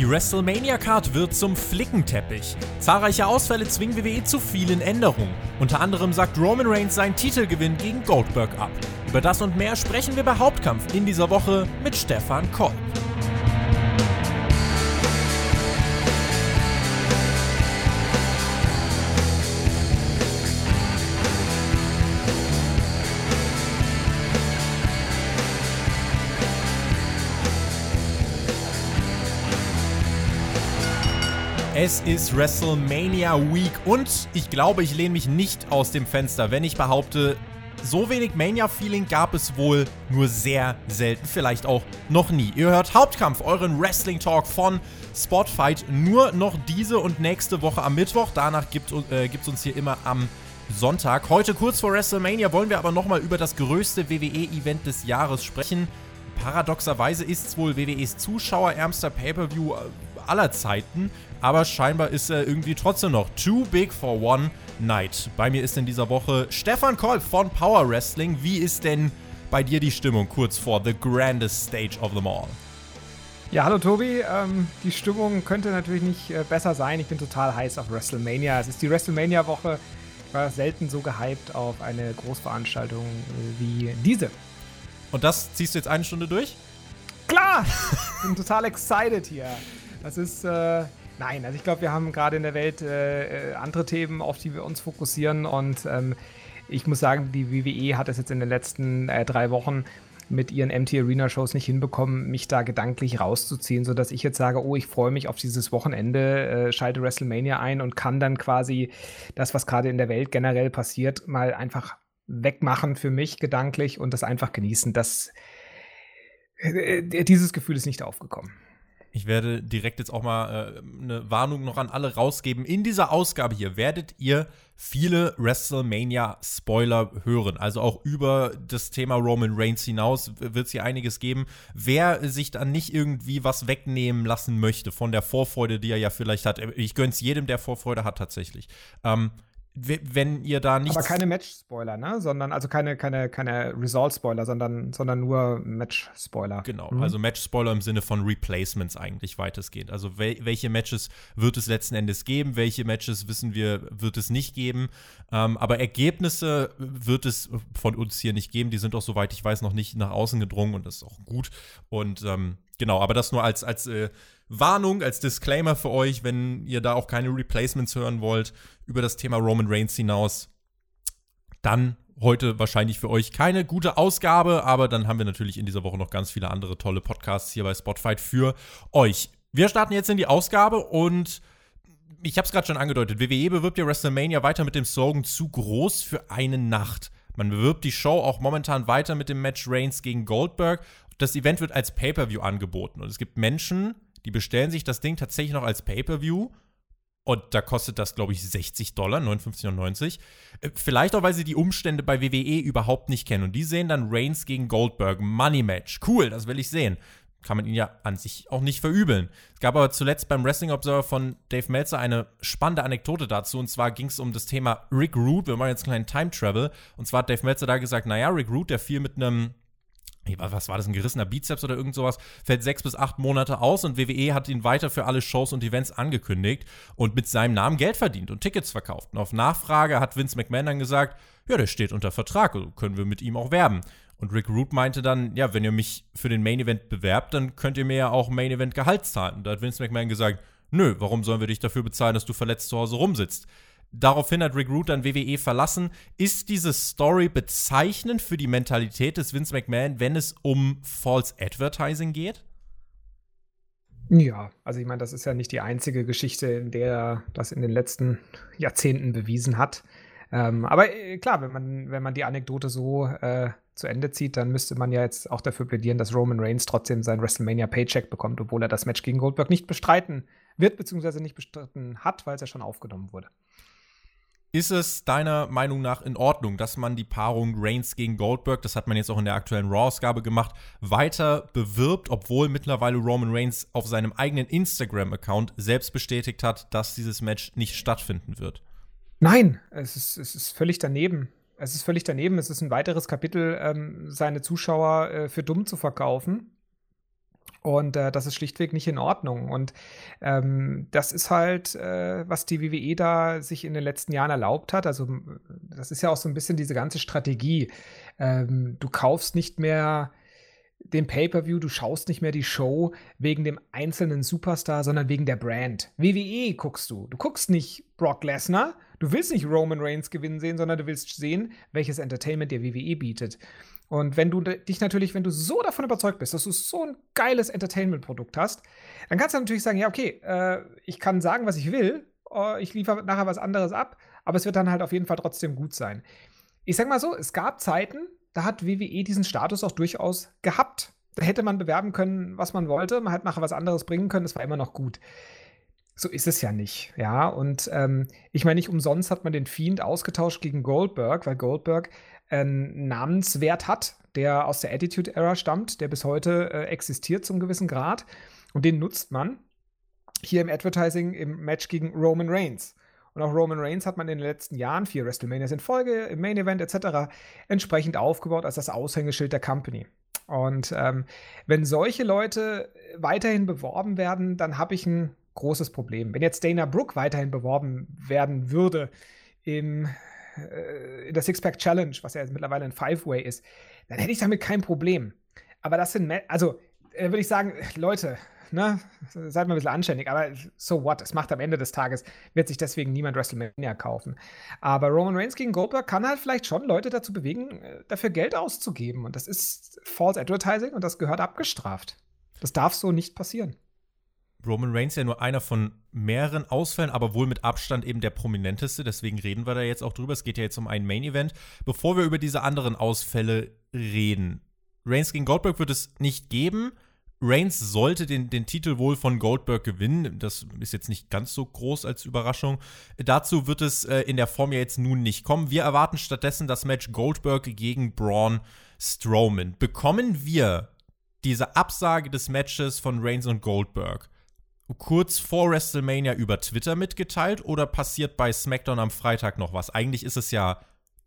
Die WrestleMania-Card wird zum Flickenteppich. Zahlreiche Ausfälle zwingen WWE zu vielen Änderungen. Unter anderem sagt Roman Reigns seinen Titelgewinn gegen Goldberg ab. Über das und mehr sprechen wir bei Hauptkampf in dieser Woche mit Stefan Kolb. Es ist WrestleMania Week und ich glaube, ich lehne mich nicht aus dem Fenster, wenn ich behaupte, so wenig Mania-Feeling gab es wohl nur sehr selten, vielleicht auch noch nie. Ihr hört Hauptkampf, euren Wrestling-Talk von Spotfight, nur noch diese und nächste Woche am Mittwoch. Danach gibt es äh, uns hier immer am Sonntag. Heute kurz vor WrestleMania wollen wir aber nochmal über das größte WWE-Event des Jahres sprechen. Paradoxerweise ist es wohl WWEs zuschauerärmster Pay-Per-View äh, aller Zeiten aber scheinbar ist er irgendwie trotzdem noch too big for one night. Bei mir ist in dieser Woche Stefan Kolb von Power Wrestling. Wie ist denn bei dir die Stimmung kurz vor The Grandest Stage of them all? Ja, hallo Tobi. Ähm, die Stimmung könnte natürlich nicht äh, besser sein. Ich bin total heiß auf WrestleMania. Es ist die WrestleMania-Woche. Ich war selten so gehypt auf eine Großveranstaltung äh, wie diese. Und das ziehst du jetzt eine Stunde durch? Klar! Ich bin total excited hier. Das ist, äh, Nein, also ich glaube, wir haben gerade in der Welt äh, äh, andere Themen, auf die wir uns fokussieren. Und ähm, ich muss sagen, die WWE hat es jetzt in den letzten äh, drei Wochen mit ihren MT Arena Shows nicht hinbekommen, mich da gedanklich rauszuziehen, sodass ich jetzt sage, oh, ich freue mich auf dieses Wochenende, äh, schalte WrestleMania ein und kann dann quasi das, was gerade in der Welt generell passiert, mal einfach wegmachen für mich gedanklich und das einfach genießen. Das, äh, äh dieses Gefühl ist nicht aufgekommen. Ich werde direkt jetzt auch mal äh, eine Warnung noch an alle rausgeben. In dieser Ausgabe hier werdet ihr viele WrestleMania-Spoiler hören. Also auch über das Thema Roman Reigns hinaus wird es hier einiges geben. Wer sich dann nicht irgendwie was wegnehmen lassen möchte von der Vorfreude, die er ja vielleicht hat. Ich gönne es jedem, der Vorfreude hat tatsächlich. Ähm, wenn ihr da nicht. Aber keine Match-Spoiler, ne? Sondern, also keine, keine, keine Result-Spoiler, sondern, sondern nur Match-Spoiler. Genau, mhm. also Match-Spoiler im Sinne von Replacements eigentlich weitestgehend. Also wel welche Matches wird es letzten Endes geben, welche Matches wissen wir, wird es nicht geben. Ähm, aber Ergebnisse wird es von uns hier nicht geben. Die sind auch, soweit ich weiß, noch nicht nach außen gedrungen und das ist auch gut. Und ähm, genau, aber das nur als, als äh, Warnung, als Disclaimer für euch, wenn ihr da auch keine Replacements hören wollt über das Thema Roman Reigns hinaus, dann heute wahrscheinlich für euch keine gute Ausgabe, aber dann haben wir natürlich in dieser Woche noch ganz viele andere tolle Podcasts hier bei Spotfight für euch. Wir starten jetzt in die Ausgabe und ich habe es gerade schon angedeutet, WWE bewirbt ja WrestleMania weiter mit dem Slogan zu groß für eine Nacht. Man bewirbt die Show auch momentan weiter mit dem Match Reigns gegen Goldberg. Das Event wird als Pay-per-view angeboten und es gibt Menschen, die bestellen sich das Ding tatsächlich noch als Pay-per-view. Und da kostet das, glaube ich, 60 Dollar, 59,90. Äh, vielleicht auch, weil sie die Umstände bei WWE überhaupt nicht kennen. Und die sehen dann Reigns gegen Goldberg, Money Match. Cool, das will ich sehen. Kann man ihn ja an sich auch nicht verübeln. Es gab aber zuletzt beim Wrestling Observer von Dave Meltzer eine spannende Anekdote dazu. Und zwar ging es um das Thema Rick Root. Wir machen jetzt einen kleinen Time Travel. Und zwar hat Dave Meltzer da gesagt: Naja, Rick Root, der fiel mit einem was war das, ein gerissener Bizeps oder irgend sowas, fällt sechs bis acht Monate aus und WWE hat ihn weiter für alle Shows und Events angekündigt und mit seinem Namen Geld verdient und Tickets verkauft. Und auf Nachfrage hat Vince McMahon dann gesagt, ja, der steht unter Vertrag, also können wir mit ihm auch werben. Und Rick Root meinte dann, ja, wenn ihr mich für den Main Event bewerbt, dann könnt ihr mir ja auch Main Event Gehalt zahlen. Und da hat Vince McMahon gesagt, nö, warum sollen wir dich dafür bezahlen, dass du verletzt zu Hause rumsitzt? Daraufhin hat Rick Root dann WWE verlassen. Ist diese Story bezeichnend für die Mentalität des Vince McMahon, wenn es um False Advertising geht? Ja, also ich meine, das ist ja nicht die einzige Geschichte, in der das in den letzten Jahrzehnten bewiesen hat. Ähm, aber äh, klar, wenn man, wenn man die Anekdote so äh, zu Ende zieht, dann müsste man ja jetzt auch dafür plädieren, dass Roman Reigns trotzdem sein WrestleMania Paycheck bekommt, obwohl er das Match gegen Goldberg nicht bestreiten wird, beziehungsweise nicht bestritten hat, weil es ja schon aufgenommen wurde. Ist es deiner Meinung nach in Ordnung, dass man die Paarung Reigns gegen Goldberg, das hat man jetzt auch in der aktuellen Raw-Ausgabe gemacht, weiter bewirbt, obwohl mittlerweile Roman Reigns auf seinem eigenen Instagram-Account selbst bestätigt hat, dass dieses Match nicht stattfinden wird? Nein, es ist, es ist völlig daneben. Es ist völlig daneben. Es ist ein weiteres Kapitel, ähm, seine Zuschauer äh, für dumm zu verkaufen. Und äh, das ist schlichtweg nicht in Ordnung. Und ähm, das ist halt, äh, was die WWE da sich in den letzten Jahren erlaubt hat. Also, das ist ja auch so ein bisschen diese ganze Strategie. Ähm, du kaufst nicht mehr den Pay-per-View, du schaust nicht mehr die Show wegen dem einzelnen Superstar, sondern wegen der Brand. WWE guckst du. Du guckst nicht Brock Lesnar, du willst nicht Roman Reigns gewinnen sehen, sondern du willst sehen, welches Entertainment der WWE bietet. Und wenn du dich natürlich, wenn du so davon überzeugt bist, dass du so ein geiles Entertainment-Produkt hast, dann kannst du natürlich sagen, ja, okay, äh, ich kann sagen, was ich will, oh, ich liefere nachher was anderes ab, aber es wird dann halt auf jeden Fall trotzdem gut sein. Ich sag mal so, es gab Zeiten, da hat WWE diesen Status auch durchaus gehabt. Da hätte man bewerben können, was man wollte, man hätte nachher was anderes bringen können, es war immer noch gut. So ist es ja nicht, ja. Und ähm, ich meine, nicht umsonst hat man den Fiend ausgetauscht gegen Goldberg, weil Goldberg einen Namenswert hat, der aus der Attitude-Era stammt, der bis heute äh, existiert zum gewissen Grad. Und den nutzt man hier im Advertising im Match gegen Roman Reigns. Und auch Roman Reigns hat man in den letzten Jahren, vier WrestleManias in Folge, im Main Event etc., entsprechend aufgebaut als das Aushängeschild der Company. Und ähm, wenn solche Leute weiterhin beworben werden, dann habe ich ein großes Problem. Wenn jetzt Dana Brooke weiterhin beworben werden würde im äh, in der Six-Pack Challenge, was ja jetzt mittlerweile ein Five-Way ist, dann hätte ich damit kein Problem. Aber das sind, also äh, würde ich sagen, Leute, ne, seid mal ein bisschen anständig, aber so what? Es macht am Ende des Tages, wird sich deswegen niemand WrestleMania kaufen. Aber Roman Reigns gegen Goldberg kann halt vielleicht schon Leute dazu bewegen, äh, dafür Geld auszugeben. Und das ist False Advertising und das gehört abgestraft. Das darf so nicht passieren. Roman Reigns ja nur einer von mehreren Ausfällen, aber wohl mit Abstand eben der prominenteste. Deswegen reden wir da jetzt auch drüber. Es geht ja jetzt um einen Main Event. Bevor wir über diese anderen Ausfälle reden, Reigns gegen Goldberg wird es nicht geben. Reigns sollte den, den Titel wohl von Goldberg gewinnen. Das ist jetzt nicht ganz so groß als Überraschung. Dazu wird es äh, in der Form ja jetzt nun nicht kommen. Wir erwarten stattdessen das Match Goldberg gegen Braun Strowman. Bekommen wir diese Absage des Matches von Reigns und Goldberg kurz vor WrestleMania über Twitter mitgeteilt oder passiert bei SmackDown am Freitag noch was? Eigentlich ist es ja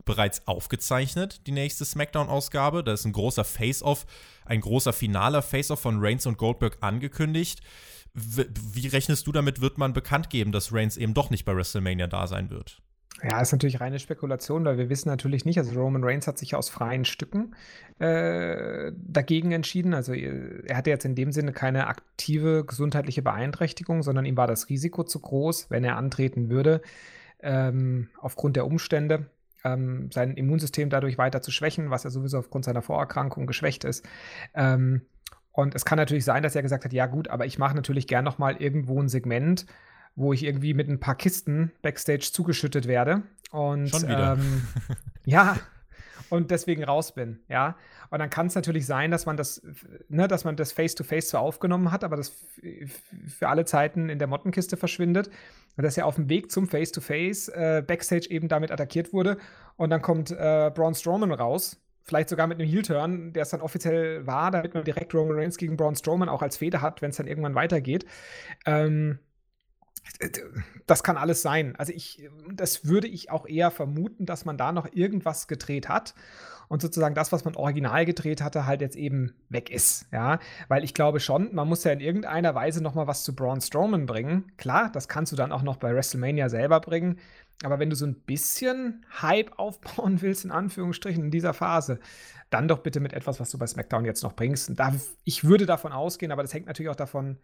bereits aufgezeichnet, die nächste SmackDown-Ausgabe. Da ist ein großer Face-Off, ein großer finaler Face-Off von Reigns und Goldberg angekündigt. Wie rechnest du damit, wird man bekannt geben, dass Reigns eben doch nicht bei WrestleMania da sein wird? Ja, ist natürlich reine Spekulation, weil wir wissen natürlich nicht, also Roman Reigns hat sich aus freien Stücken äh, dagegen entschieden. Also er hatte jetzt in dem Sinne keine aktive gesundheitliche Beeinträchtigung, sondern ihm war das Risiko zu groß, wenn er antreten würde, ähm, aufgrund der Umstände, ähm, sein Immunsystem dadurch weiter zu schwächen, was er sowieso aufgrund seiner Vorerkrankung geschwächt ist. Ähm, und es kann natürlich sein, dass er gesagt hat, ja gut, aber ich mache natürlich gern noch mal irgendwo ein Segment, wo ich irgendwie mit ein paar Kisten backstage zugeschüttet werde. Und Schon wieder. Ähm, ja, und deswegen raus bin, ja. Und dann kann es natürlich sein, dass man das, ne, dass man das Face-to-Face zwar aufgenommen hat, aber das für alle Zeiten in der Mottenkiste verschwindet. Und dass er auf dem Weg zum Face-to-Face äh, Backstage eben damit attackiert wurde. Und dann kommt äh, Braun Strowman raus, vielleicht sogar mit einem Heel-Turn, der es dann offiziell war, damit man direkt Roman Reigns gegen Braun Strowman auch als Feder hat, wenn es dann irgendwann weitergeht. Ähm, das kann alles sein. Also ich, das würde ich auch eher vermuten, dass man da noch irgendwas gedreht hat und sozusagen das, was man original gedreht hatte, halt jetzt eben weg ist. Ja, weil ich glaube schon, man muss ja in irgendeiner Weise noch mal was zu Braun Strowman bringen. Klar, das kannst du dann auch noch bei WrestleMania selber bringen. Aber wenn du so ein bisschen Hype aufbauen willst, in Anführungsstrichen, in dieser Phase, dann doch bitte mit etwas, was du bei SmackDown jetzt noch bringst. Und da, ich würde davon ausgehen, aber das hängt natürlich auch davon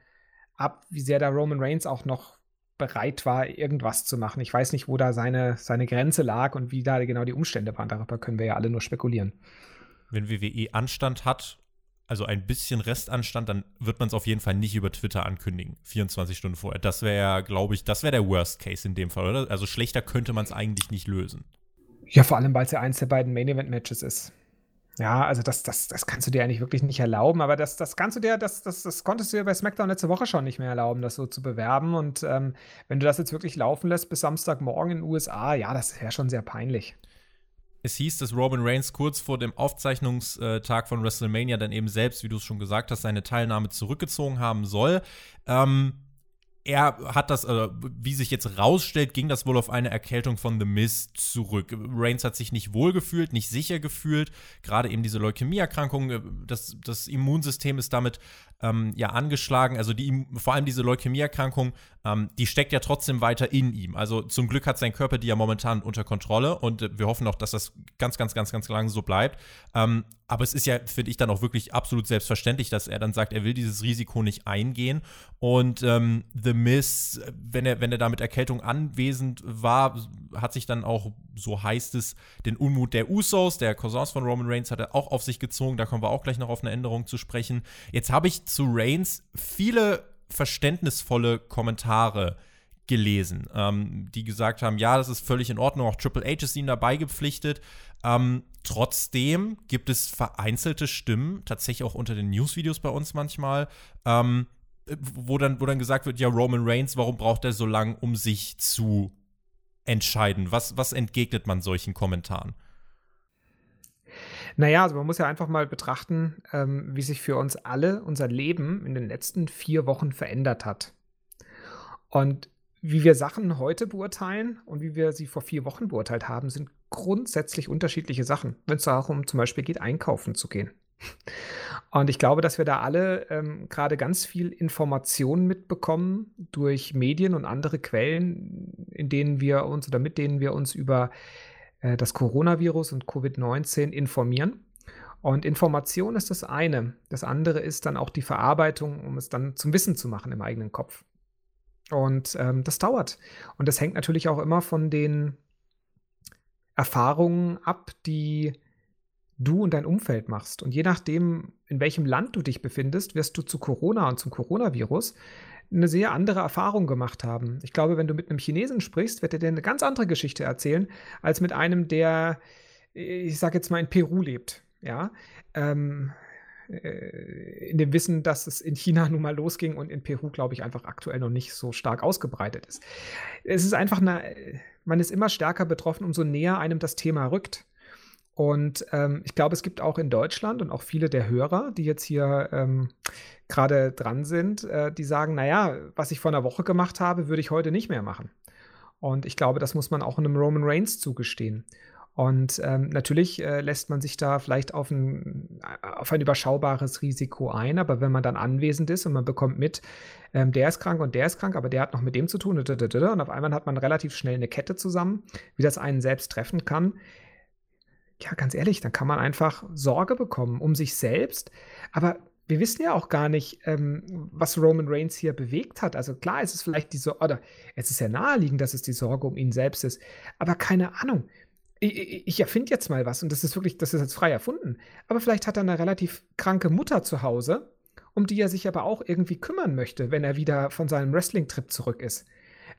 ab, wie sehr der Roman Reigns auch noch bereit war, irgendwas zu machen. Ich weiß nicht, wo da seine, seine Grenze lag und wie da genau die Umstände waren. Darüber können wir ja alle nur spekulieren. Wenn WWE Anstand hat, also ein bisschen Restanstand, dann wird man es auf jeden Fall nicht über Twitter ankündigen, 24 Stunden vorher. Das wäre ja, glaube ich, das wäre der Worst Case in dem Fall, oder? Also schlechter könnte man es eigentlich nicht lösen. Ja, vor allem, weil es ja eins der beiden Main Event Matches ist. Ja, also das, das, das kannst du dir eigentlich wirklich nicht erlauben, aber das, das kannst du dir, das, das, das konntest du dir bei SmackDown letzte Woche schon nicht mehr erlauben, das so zu bewerben. Und ähm, wenn du das jetzt wirklich laufen lässt bis Samstagmorgen in den USA, ja, das wäre schon sehr peinlich. Es hieß, dass Robin Reigns kurz vor dem Aufzeichnungstag von WrestleMania dann eben selbst, wie du es schon gesagt hast, seine Teilnahme zurückgezogen haben soll. Ähm, er hat das, äh, wie sich jetzt rausstellt, ging das wohl auf eine Erkältung von The Mist zurück. Reigns hat sich nicht wohl gefühlt, nicht sicher gefühlt. Gerade eben diese Leukämieerkrankung, äh, das, das Immunsystem ist damit ähm, ja angeschlagen. Also die, vor allem diese Leukämieerkrankung, ähm, die steckt ja trotzdem weiter in ihm. Also zum Glück hat sein Körper die ja momentan unter Kontrolle und wir hoffen auch, dass das ganz, ganz, ganz, ganz lange so bleibt. Ähm, aber es ist ja, finde ich, dann auch wirklich absolut selbstverständlich, dass er dann sagt, er will dieses Risiko nicht eingehen. Und ähm, The Miss, wenn er, wenn er da mit Erkältung anwesend war, hat sich dann auch, so heißt es, den Unmut der Usos, der Cousins von Roman Reigns, hat er auch auf sich gezogen. Da kommen wir auch gleich noch auf eine Änderung zu sprechen. Jetzt habe ich zu Reigns viele verständnisvolle Kommentare gelesen, ähm, die gesagt haben, ja, das ist völlig in Ordnung, auch Triple H ist ihm dabei gepflichtet. Ähm, trotzdem gibt es vereinzelte Stimmen, tatsächlich auch unter den Newsvideos bei uns manchmal, ähm, wo, dann, wo dann gesagt wird, ja, Roman Reigns, warum braucht er so lange, um sich zu entscheiden? Was, was entgegnet man solchen Kommentaren? Naja, also man muss ja einfach mal betrachten, ähm, wie sich für uns alle unser Leben in den letzten vier Wochen verändert hat. Und wie wir Sachen heute beurteilen und wie wir sie vor vier Wochen beurteilt haben, sind grundsätzlich unterschiedliche Sachen, wenn es darum zum Beispiel geht, einkaufen zu gehen. Und ich glaube, dass wir da alle ähm, gerade ganz viel Informationen mitbekommen durch Medien und andere Quellen, in denen wir uns oder mit denen wir uns über äh, das Coronavirus und Covid-19 informieren. Und Information ist das eine. Das andere ist dann auch die Verarbeitung, um es dann zum Wissen zu machen im eigenen Kopf. Und ähm, das dauert. Und das hängt natürlich auch immer von den Erfahrungen ab, die du und dein Umfeld machst. Und je nachdem, in welchem Land du dich befindest, wirst du zu Corona und zum Coronavirus eine sehr andere Erfahrung gemacht haben. Ich glaube, wenn du mit einem Chinesen sprichst, wird er dir eine ganz andere Geschichte erzählen, als mit einem, der, ich sage jetzt mal, in Peru lebt. Ja, ähm, äh, in dem Wissen, dass es in China nun mal losging und in Peru, glaube ich, einfach aktuell noch nicht so stark ausgebreitet ist. Es ist einfach eine, man ist immer stärker betroffen, umso näher einem das Thema rückt. Und ähm, ich glaube, es gibt auch in Deutschland und auch viele der Hörer, die jetzt hier ähm, gerade dran sind, äh, die sagen, naja, was ich vor einer Woche gemacht habe, würde ich heute nicht mehr machen. Und ich glaube, das muss man auch einem Roman Reigns zugestehen. Und ähm, natürlich äh, lässt man sich da vielleicht auf ein, auf ein überschaubares Risiko ein, aber wenn man dann anwesend ist und man bekommt mit, ähm, der ist krank und der ist krank, aber der hat noch mit dem zu tun und, auf einmal hat man relativ schnell eine Kette zusammen, wie das einen selbst treffen kann, ja, ganz ehrlich, dann kann man einfach Sorge bekommen um sich selbst. Aber wir wissen ja auch gar nicht, ähm, was Roman Reigns hier bewegt hat. Also klar, es ist vielleicht die Sorge, oder es ist ja naheliegend, dass es die Sorge um ihn selbst ist. Aber keine Ahnung. Ich, ich erfinde jetzt mal was und das ist wirklich, das ist jetzt frei erfunden. Aber vielleicht hat er eine relativ kranke Mutter zu Hause, um die er sich aber auch irgendwie kümmern möchte, wenn er wieder von seinem Wrestling-Trip zurück ist.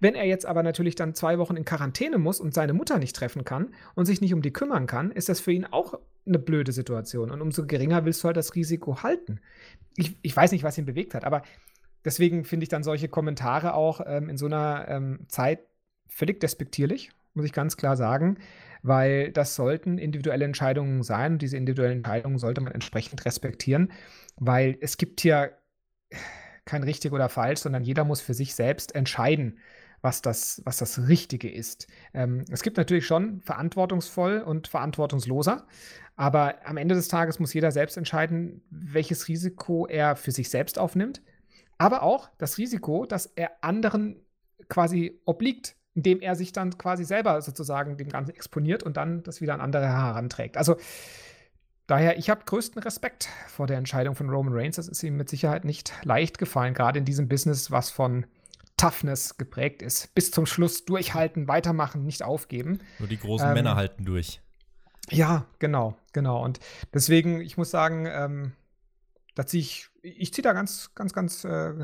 Wenn er jetzt aber natürlich dann zwei Wochen in Quarantäne muss und seine Mutter nicht treffen kann und sich nicht um die kümmern kann, ist das für ihn auch eine blöde Situation. Und umso geringer willst du halt das Risiko halten. Ich, ich weiß nicht, was ihn bewegt hat, aber deswegen finde ich dann solche Kommentare auch ähm, in so einer ähm, Zeit völlig despektierlich, muss ich ganz klar sagen, weil das sollten individuelle Entscheidungen sein und diese individuellen Entscheidungen sollte man entsprechend respektieren, weil es gibt hier kein richtig oder falsch, sondern jeder muss für sich selbst entscheiden, was das, was das Richtige ist. Ähm, es gibt natürlich schon verantwortungsvoll und verantwortungsloser, aber am Ende des Tages muss jeder selbst entscheiden, welches Risiko er für sich selbst aufnimmt, aber auch das Risiko, dass er anderen quasi obliegt, indem er sich dann quasi selber sozusagen dem Ganzen exponiert und dann das wieder an andere heranträgt. Also daher, ich habe größten Respekt vor der Entscheidung von Roman Reigns. Das ist ihm mit Sicherheit nicht leicht gefallen, gerade in diesem Business, was von Toughness geprägt ist. Bis zum Schluss durchhalten, weitermachen, nicht aufgeben. Nur die großen ähm, Männer halten durch. Ja, genau, genau. Und deswegen, ich muss sagen, ähm, da ziehe ich, ich ziehe da ganz, ganz, ganz äh,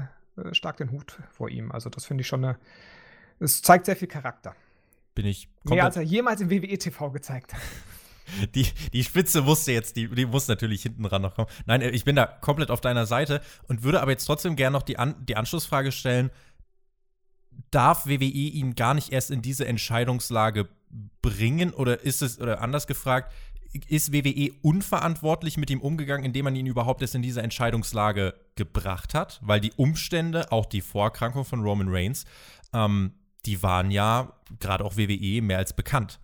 stark den Hut vor ihm. Also, das finde ich schon eine, es zeigt sehr viel Charakter. Bin ich Mehr als er jemals im WWE TV gezeigt hat. Die, die Spitze musste jetzt, die, die muss natürlich hinten dran noch kommen. Nein, ich bin da komplett auf deiner Seite und würde aber jetzt trotzdem gerne noch die, An die Anschlussfrage stellen darf WWE ihn gar nicht erst in diese Entscheidungslage bringen? Oder ist es, oder anders gefragt, ist WWE unverantwortlich mit ihm umgegangen, indem man ihn überhaupt erst in diese Entscheidungslage gebracht hat? Weil die Umstände, auch die Vorerkrankung von Roman Reigns, ähm, die waren ja gerade auch WWE mehr als bekannt.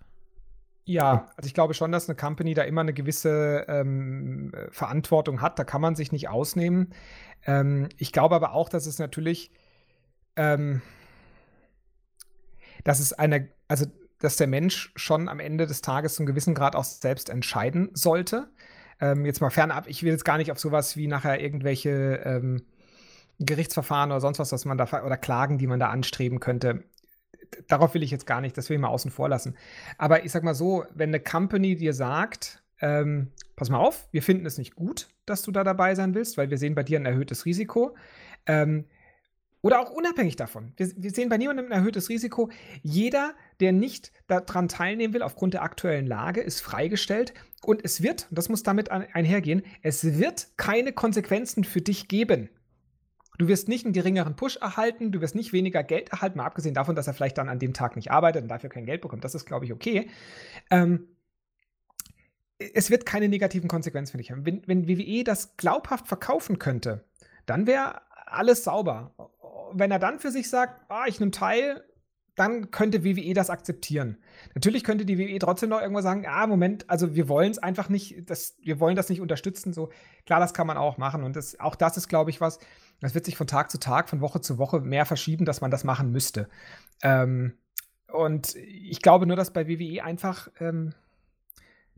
Ja, also ich glaube schon, dass eine Company da immer eine gewisse ähm, Verantwortung hat. Da kann man sich nicht ausnehmen. Ähm, ich glaube aber auch, dass es natürlich, ähm, dass es eine, also dass der Mensch schon am Ende des Tages zum gewissen Grad auch selbst entscheiden sollte. Ähm, jetzt mal fernab, ich will jetzt gar nicht auf sowas wie nachher irgendwelche ähm, Gerichtsverfahren oder sonst was, was man da oder Klagen, die man da anstreben könnte darauf will ich jetzt gar nicht, das will ich mal außen vor lassen. Aber ich sag mal so, wenn eine Company dir sagt, ähm, pass mal auf, wir finden es nicht gut, dass du da dabei sein willst, weil wir sehen bei dir ein erhöhtes Risiko. Ähm, oder auch unabhängig davon. Wir, wir, sehen bei niemandem ein erhöhtes Risiko. Jeder, der nicht daran teilnehmen will, aufgrund der aktuellen Lage, ist freigestellt. Und es wird, und das muss damit einhergehen, es wird keine Konsequenzen für dich geben. Du wirst nicht einen geringeren Push erhalten, du wirst nicht weniger Geld erhalten, mal abgesehen davon, dass er vielleicht dann an dem Tag nicht arbeitet und dafür kein Geld bekommt. Das ist, glaube ich, okay. Ähm, es wird keine negativen Konsequenzen für dich haben. Wenn, wenn WWE das glaubhaft verkaufen könnte, dann wäre alles sauber. Wenn er dann für sich sagt, ah, ich nehme teil, dann könnte WWE das akzeptieren. Natürlich könnte die WWE trotzdem noch irgendwo sagen, ah, Moment, also wir wollen es einfach nicht, das, wir wollen das nicht unterstützen. So, klar, das kann man auch machen. Und das, auch das ist, glaube ich, was, das wird sich von Tag zu Tag, von Woche zu Woche mehr verschieben, dass man das machen müsste. Ähm, und ich glaube nur, dass bei WWE einfach ähm,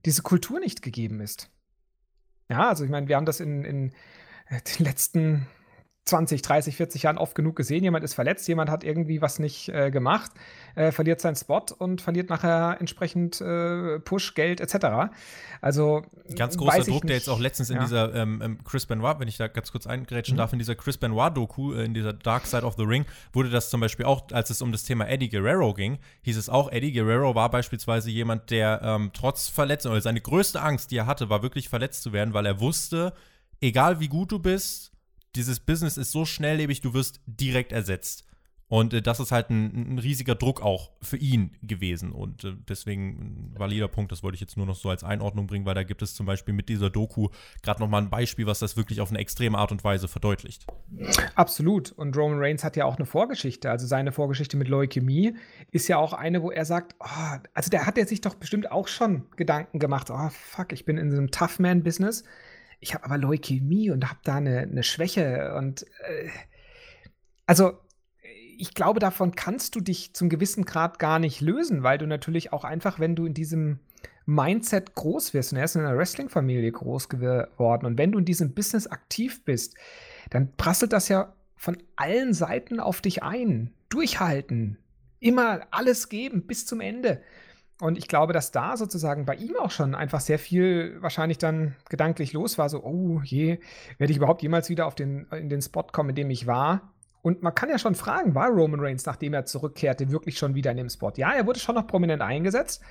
diese Kultur nicht gegeben ist. Ja, also ich meine, wir haben das in, in den letzten 20, 30, 40 Jahren oft genug gesehen. Jemand ist verletzt, jemand hat irgendwie was nicht äh, gemacht, äh, verliert seinen Spot und verliert nachher entsprechend äh, Push, Geld etc. Also ganz großer Druck, nicht. der jetzt auch letztens in dieser ähm, ähm, Chris Benoit, wenn ich da ganz kurz eingrätschen mhm. darf, in dieser Chris Benoit-Doku, äh, in dieser Dark Side of the Ring, wurde das zum Beispiel auch, als es um das Thema Eddie Guerrero ging, hieß es auch, Eddie Guerrero war beispielsweise jemand, der ähm, trotz Verletzung, oder seine größte Angst, die er hatte, war wirklich verletzt zu werden, weil er wusste, egal wie gut du bist, dieses Business ist so schnelllebig, du wirst direkt ersetzt. Und äh, das ist halt ein, ein, riesiger Druck auch für ihn gewesen. Und äh, deswegen ein valider Punkt, das wollte ich jetzt nur noch so als Einordnung bringen, weil da gibt es zum Beispiel mit dieser Doku gerade nochmal ein Beispiel, was das wirklich auf eine extreme Art und Weise verdeutlicht. Absolut. Und Roman Reigns hat ja auch eine Vorgeschichte. Also seine Vorgeschichte mit Leukämie ist ja auch eine, wo er sagt, oh, also der hat er sich doch bestimmt auch schon Gedanken gemacht, oh fuck, ich bin in so einem Tough-Man-Business ich habe aber Leukämie und habe da eine, eine, Schwäche und äh, also ich glaube, davon kannst du dich zum gewissen Grad gar nicht lösen, weil du natürlich auch einfach, wenn du in diesem Mindset groß wirst, und er ist in einer Wrestling-Familie groß geworden, und wenn du in diesem Business aktiv bist, dann prasselt das ja von allen Seiten auf dich ein. Durchhalten, immer alles geben bis zum Ende. Und ich glaube, dass da sozusagen bei ihm auch schon einfach sehr viel wahrscheinlich dann gedanklich los war. So, oh je, werde ich überhaupt jemals wieder auf den, in den Spot kommen, in dem ich war? Und man kann ja schon fragen, war Roman Reigns, nachdem er zurückkehrte, wirklich schon wieder in dem Spot? Ja, er wurde schon noch prominent eingesetzt.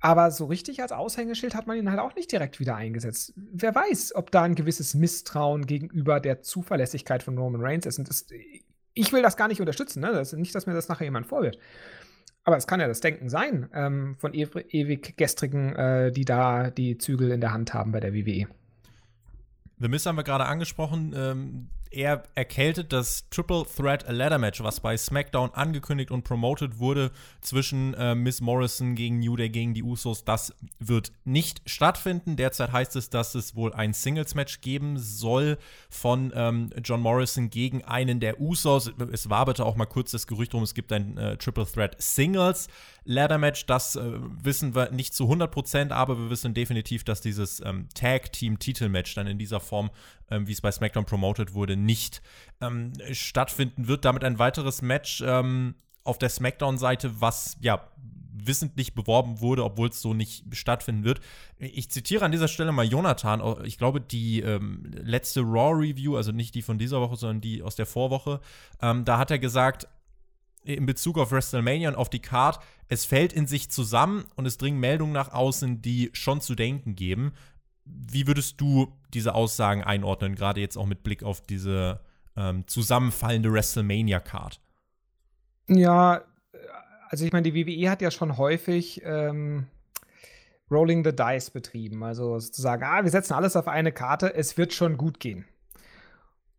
Aber so richtig als Aushängeschild hat man ihn halt auch nicht direkt wieder eingesetzt. Wer weiß, ob da ein gewisses Misstrauen gegenüber der Zuverlässigkeit von Roman Reigns ist. Und das, ich will das gar nicht unterstützen, ne? Das, nicht, dass mir das nachher jemand vorwirft. Aber es kann ja das Denken sein ähm, von ew ewig Gestrigen, äh, die da die Zügel in der Hand haben bei der WWE. The Miz haben wir gerade angesprochen. Ähm, er erkältet das Triple Threat Ladder Match, was bei SmackDown angekündigt und promoted wurde zwischen äh, Miss Morrison gegen New Day gegen die Usos. Das wird nicht stattfinden. Derzeit heißt es, dass es wohl ein Singles Match geben soll von ähm, John Morrison gegen einen der Usos. Es war bitte auch mal kurz das Gerücht rum, es gibt ein äh, Triple Threat Singles Ladder Match. Das äh, wissen wir nicht zu 100%, aber wir wissen definitiv, dass dieses ähm, Tag Team Titel Match dann in dieser Form ähm, wie es bei SmackDown promoted wurde, nicht ähm, stattfinden wird. Damit ein weiteres Match ähm, auf der SmackDown-Seite, was ja wissentlich beworben wurde, obwohl es so nicht stattfinden wird. Ich zitiere an dieser Stelle mal Jonathan. Ich glaube, die ähm, letzte Raw-Review, also nicht die von dieser Woche, sondern die aus der Vorwoche, ähm, da hat er gesagt, in Bezug auf WrestleMania und auf die Card, es fällt in sich zusammen und es dringen Meldungen nach außen, die schon zu denken geben. Wie würdest du diese Aussagen einordnen, gerade jetzt auch mit Blick auf diese ähm, zusammenfallende WrestleMania-Card? Ja, also ich meine, die WWE hat ja schon häufig ähm, Rolling the Dice betrieben. Also sozusagen, ah, wir setzen alles auf eine Karte, es wird schon gut gehen.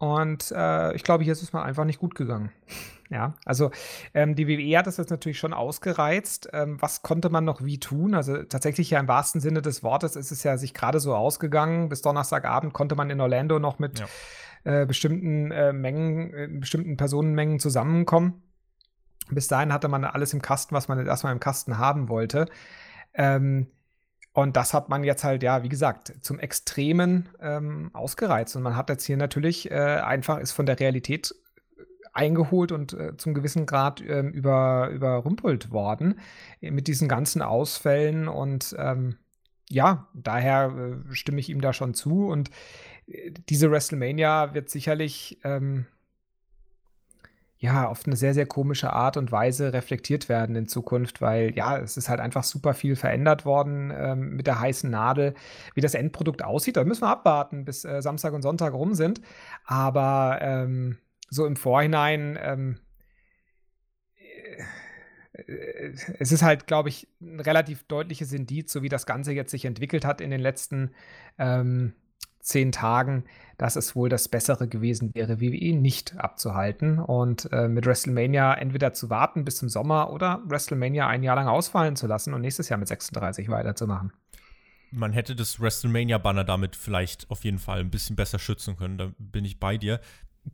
Und äh, ich glaube, hier ist es mal einfach nicht gut gegangen. ja, also ähm, die WWE hat das jetzt natürlich schon ausgereizt. Ähm, was konnte man noch wie tun? Also tatsächlich ja im wahrsten Sinne des Wortes ist es ja sich gerade so ausgegangen. Bis Donnerstagabend konnte man in Orlando noch mit ja. äh, bestimmten äh, Mengen, äh, bestimmten Personenmengen zusammenkommen. Bis dahin hatte man alles im Kasten, was man erstmal im Kasten haben wollte. Ähm, und das hat man jetzt halt, ja, wie gesagt, zum Extremen ähm, ausgereizt. Und man hat jetzt hier natürlich äh, einfach, ist von der Realität eingeholt und äh, zum gewissen Grad äh, über, überrumpelt worden mit diesen ganzen Ausfällen. Und ähm, ja, daher äh, stimme ich ihm da schon zu. Und äh, diese WrestleMania wird sicherlich ähm, ja, auf eine sehr, sehr komische Art und Weise reflektiert werden in Zukunft, weil ja, es ist halt einfach super viel verändert worden ähm, mit der heißen Nadel. Wie das Endprodukt aussieht, da müssen wir abwarten, bis äh, Samstag und Sonntag rum sind. Aber ähm, so im Vorhinein, ähm, äh, es ist halt, glaube ich, ein relativ deutliches Indiz, so wie das Ganze jetzt sich entwickelt hat in den letzten ähm, zehn Tagen, dass es wohl das Bessere gewesen wäre, WWE nicht abzuhalten und äh, mit WrestleMania entweder zu warten bis zum Sommer oder WrestleMania ein Jahr lang ausfallen zu lassen und nächstes Jahr mit 36 weiterzumachen. Man hätte das WrestleMania-Banner damit vielleicht auf jeden Fall ein bisschen besser schützen können, da bin ich bei dir.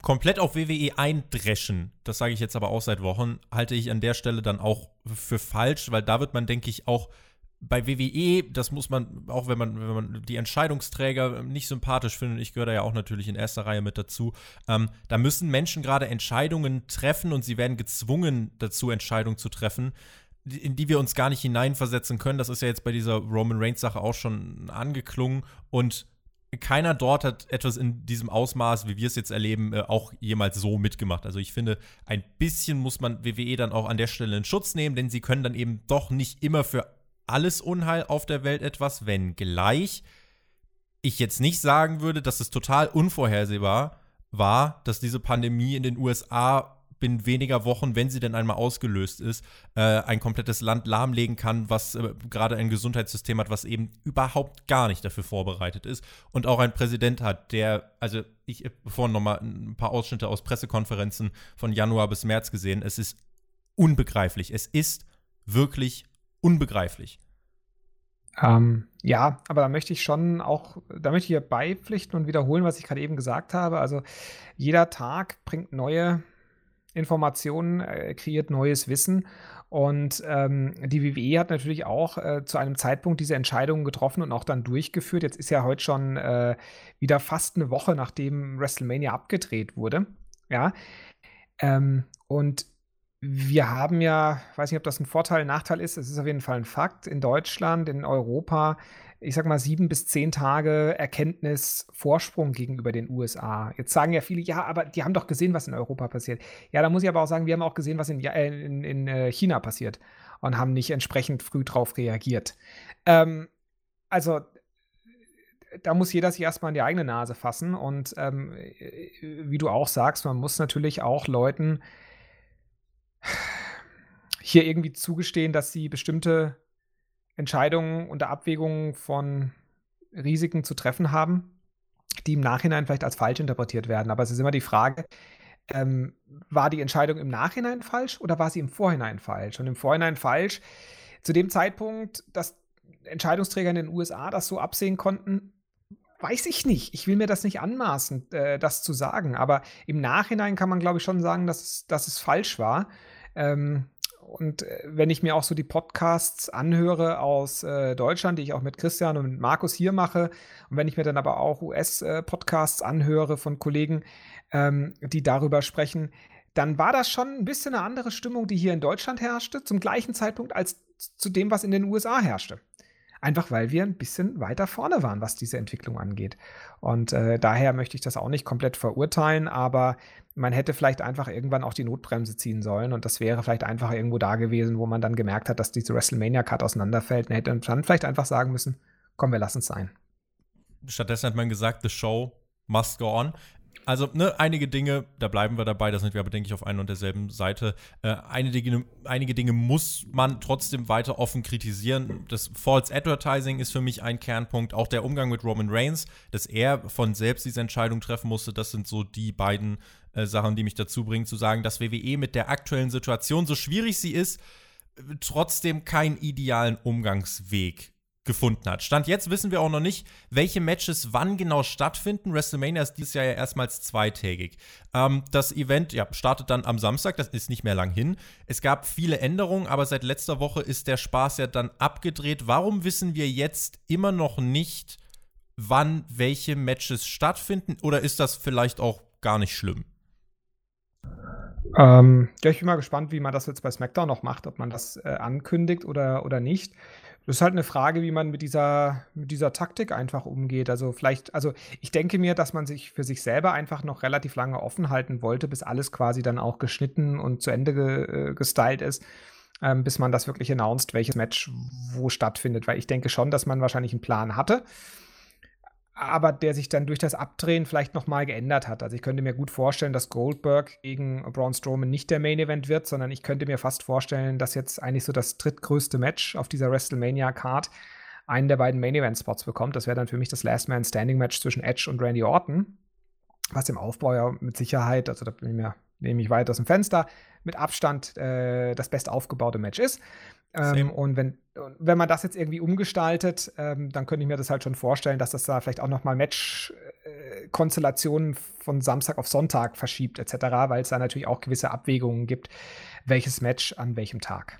Komplett auf WWE eindreschen, das sage ich jetzt aber auch seit Wochen, halte ich an der Stelle dann auch für falsch, weil da wird man, denke ich, auch bei WWE, das muss man, auch wenn man, wenn man die Entscheidungsträger nicht sympathisch findet, ich gehöre da ja auch natürlich in erster Reihe mit dazu, ähm, da müssen Menschen gerade Entscheidungen treffen und sie werden gezwungen dazu, Entscheidungen zu treffen, in die wir uns gar nicht hineinversetzen können. Das ist ja jetzt bei dieser Roman Reigns-Sache auch schon angeklungen und keiner dort hat etwas in diesem Ausmaß, wie wir es jetzt erleben, äh, auch jemals so mitgemacht. Also ich finde, ein bisschen muss man WWE dann auch an der Stelle in Schutz nehmen, denn sie können dann eben doch nicht immer für alles Unheil auf der Welt etwas, wenn gleich ich jetzt nicht sagen würde, dass es total unvorhersehbar war, dass diese Pandemie in den USA binnen weniger Wochen, wenn sie denn einmal ausgelöst ist, äh, ein komplettes Land lahmlegen kann, was äh, gerade ein Gesundheitssystem hat, was eben überhaupt gar nicht dafür vorbereitet ist. Und auch ein Präsident hat, der, also ich habe vorhin noch mal ein paar Ausschnitte aus Pressekonferenzen von Januar bis März gesehen, es ist unbegreiflich, es ist wirklich unbegreiflich. Ähm, ja, aber da möchte ich schon auch, da möchte ich hier beipflichten und wiederholen, was ich gerade eben gesagt habe. Also jeder Tag bringt neue Informationen, äh, kreiert neues Wissen. Und ähm, die WWE hat natürlich auch äh, zu einem Zeitpunkt diese Entscheidungen getroffen und auch dann durchgeführt. Jetzt ist ja heute schon äh, wieder fast eine Woche, nachdem WrestleMania abgedreht wurde. Ja. Ähm, und wir haben ja, weiß nicht, ob das ein Vorteil, ein Nachteil ist, es ist auf jeden Fall ein Fakt, in Deutschland, in Europa, ich sag mal sieben bis zehn Tage Erkenntnisvorsprung gegenüber den USA. Jetzt sagen ja viele, ja, aber die haben doch gesehen, was in Europa passiert. Ja, da muss ich aber auch sagen, wir haben auch gesehen, was in, äh, in, in äh, China passiert und haben nicht entsprechend früh drauf reagiert. Ähm, also da muss jeder sich erstmal in die eigene Nase fassen und ähm, äh, wie du auch sagst, man muss natürlich auch Leuten hier irgendwie zugestehen, dass sie bestimmte Entscheidungen unter Abwägungen von Risiken zu treffen haben, die im Nachhinein vielleicht als falsch interpretiert werden. Aber es ist immer die Frage, ähm, war die Entscheidung im Nachhinein falsch oder war sie im Vorhinein falsch? Und im Vorhinein falsch, zu dem Zeitpunkt, dass Entscheidungsträger in den USA das so absehen konnten, weiß ich nicht. Ich will mir das nicht anmaßen, äh, das zu sagen. Aber im Nachhinein kann man, glaube ich, schon sagen, dass, dass es falsch war. Ähm, und äh, wenn ich mir auch so die Podcasts anhöre aus äh, Deutschland, die ich auch mit Christian und mit Markus hier mache, und wenn ich mir dann aber auch US-Podcasts äh, anhöre von Kollegen, ähm, die darüber sprechen, dann war das schon ein bisschen eine andere Stimmung, die hier in Deutschland herrschte, zum gleichen Zeitpunkt als zu dem, was in den USA herrschte. Einfach weil wir ein bisschen weiter vorne waren, was diese Entwicklung angeht. Und äh, daher möchte ich das auch nicht komplett verurteilen, aber man hätte vielleicht einfach irgendwann auch die Notbremse ziehen sollen und das wäre vielleicht einfach irgendwo da gewesen, wo man dann gemerkt hat, dass diese WrestleMania-Card auseinanderfällt und hätte dann vielleicht einfach sagen müssen, komm, wir lassen es sein. Stattdessen hat man gesagt, the show must go on. Also, ne, einige Dinge, da bleiben wir dabei, da sind wir aber, denke ich, auf einer und derselben Seite. Äh, einige, Dinge, einige Dinge muss man trotzdem weiter offen kritisieren. Das False Advertising ist für mich ein Kernpunkt. Auch der Umgang mit Roman Reigns, dass er von selbst diese Entscheidung treffen musste, das sind so die beiden äh, Sachen, die mich dazu bringen, zu sagen, dass WWE mit der aktuellen Situation, so schwierig sie ist, trotzdem keinen idealen Umgangsweg gefunden hat. Stand jetzt wissen wir auch noch nicht, welche Matches wann genau stattfinden. WrestleMania ist dieses Jahr ja erstmals zweitägig. Ähm, das Event ja, startet dann am Samstag, das ist nicht mehr lang hin. Es gab viele Änderungen, aber seit letzter Woche ist der Spaß ja dann abgedreht. Warum wissen wir jetzt immer noch nicht, wann welche Matches stattfinden? Oder ist das vielleicht auch gar nicht schlimm? Ähm, ja, ich bin mal gespannt, wie man das jetzt bei SmackDown noch macht, ob man das äh, ankündigt oder, oder nicht. Das ist halt eine Frage, wie man mit dieser, mit dieser Taktik einfach umgeht. Also vielleicht, also ich denke mir, dass man sich für sich selber einfach noch relativ lange offen halten wollte, bis alles quasi dann auch geschnitten und zu Ende ge, äh, gestylt ist, ähm, bis man das wirklich announced, welches Match wo stattfindet. Weil ich denke schon, dass man wahrscheinlich einen Plan hatte aber der sich dann durch das Abdrehen vielleicht nochmal geändert hat. Also ich könnte mir gut vorstellen, dass Goldberg gegen Braun Strowman nicht der Main Event wird, sondern ich könnte mir fast vorstellen, dass jetzt eigentlich so das drittgrößte Match auf dieser WrestleMania Card einen der beiden Main Event Spots bekommt. Das wäre dann für mich das Last Man Standing Match zwischen Edge und Randy Orton, was im Aufbau ja mit Sicherheit, also da bin ich mir nehme ich weit aus dem Fenster, mit Abstand äh, das best aufgebaute Match ist. Ähm, und wenn, wenn man das jetzt irgendwie umgestaltet, ähm, dann könnte ich mir das halt schon vorstellen, dass das da vielleicht auch noch mal Match-Konstellationen äh, von Samstag auf Sonntag verschiebt, etc., weil es da natürlich auch gewisse Abwägungen gibt, welches Match an welchem Tag.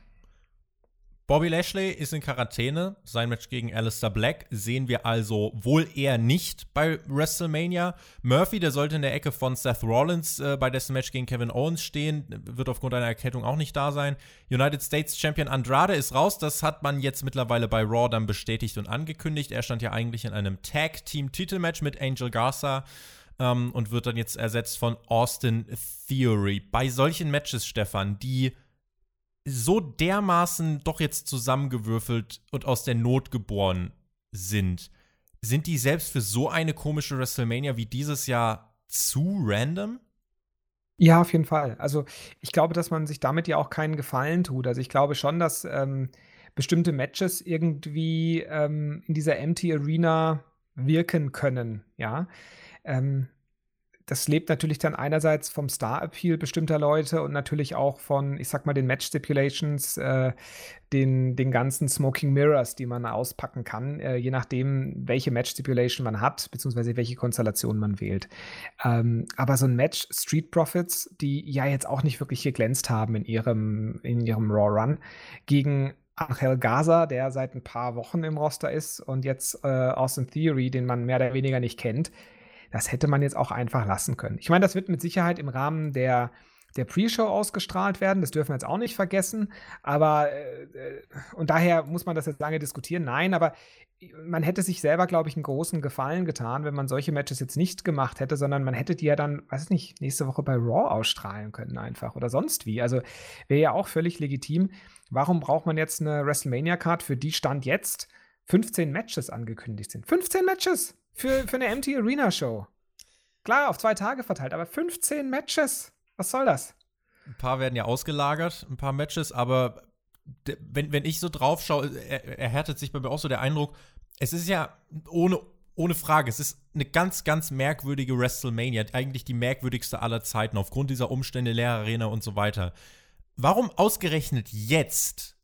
Bobby Lashley ist in Quarantäne. Sein Match gegen Alistair Black sehen wir also wohl eher nicht bei WrestleMania. Murphy, der sollte in der Ecke von Seth Rollins äh, bei dessen Match gegen Kevin Owens stehen, wird aufgrund einer Erkältung auch nicht da sein. United States Champion Andrade ist raus. Das hat man jetzt mittlerweile bei Raw dann bestätigt und angekündigt. Er stand ja eigentlich in einem Tag-Team-Titelmatch mit Angel Garza ähm, und wird dann jetzt ersetzt von Austin Theory. Bei solchen Matches, Stefan, die so dermaßen doch jetzt zusammengewürfelt und aus der Not geboren sind, sind die selbst für so eine komische WrestleMania wie dieses Jahr zu random? Ja, auf jeden Fall. Also ich glaube, dass man sich damit ja auch keinen Gefallen tut. Also ich glaube schon, dass ähm, bestimmte Matches irgendwie ähm, in dieser Empty Arena wirken können, ja. Ähm, das lebt natürlich dann einerseits vom Star-Appeal bestimmter Leute und natürlich auch von, ich sag mal, den Match-Stipulations, äh, den, den ganzen Smoking Mirrors, die man auspacken kann, äh, je nachdem, welche Match-Stipulation man hat, beziehungsweise welche Konstellation man wählt. Ähm, aber so ein Match, Street Profits, die ja jetzt auch nicht wirklich geglänzt haben in ihrem, in ihrem Raw-Run, gegen Angel Gaza, der seit ein paar Wochen im Roster ist und jetzt äh, Austin Theory, den man mehr oder weniger nicht kennt, das hätte man jetzt auch einfach lassen können. Ich meine, das wird mit Sicherheit im Rahmen der der Pre-Show ausgestrahlt werden. Das dürfen wir jetzt auch nicht vergessen. Aber, äh, äh, und daher muss man das jetzt lange diskutieren. Nein, aber man hätte sich selber, glaube ich, einen großen Gefallen getan, wenn man solche Matches jetzt nicht gemacht hätte, sondern man hätte die ja dann, weiß ich nicht, nächste Woche bei Raw ausstrahlen können einfach oder sonst wie. Also wäre ja auch völlig legitim. Warum braucht man jetzt eine WrestleMania-Card, für die Stand jetzt 15 Matches angekündigt sind? 15 Matches! Für, für eine Empty Arena Show. Klar, auf zwei Tage verteilt, aber 15 Matches. Was soll das? Ein paar werden ja ausgelagert, ein paar Matches, aber wenn, wenn ich so drauf schaue, er, erhärtet sich bei mir auch so der Eindruck, es ist ja ohne, ohne Frage, es ist eine ganz, ganz merkwürdige WrestleMania, eigentlich die merkwürdigste aller Zeiten, aufgrund dieser Umstände, Lehrarena und so weiter. Warum ausgerechnet jetzt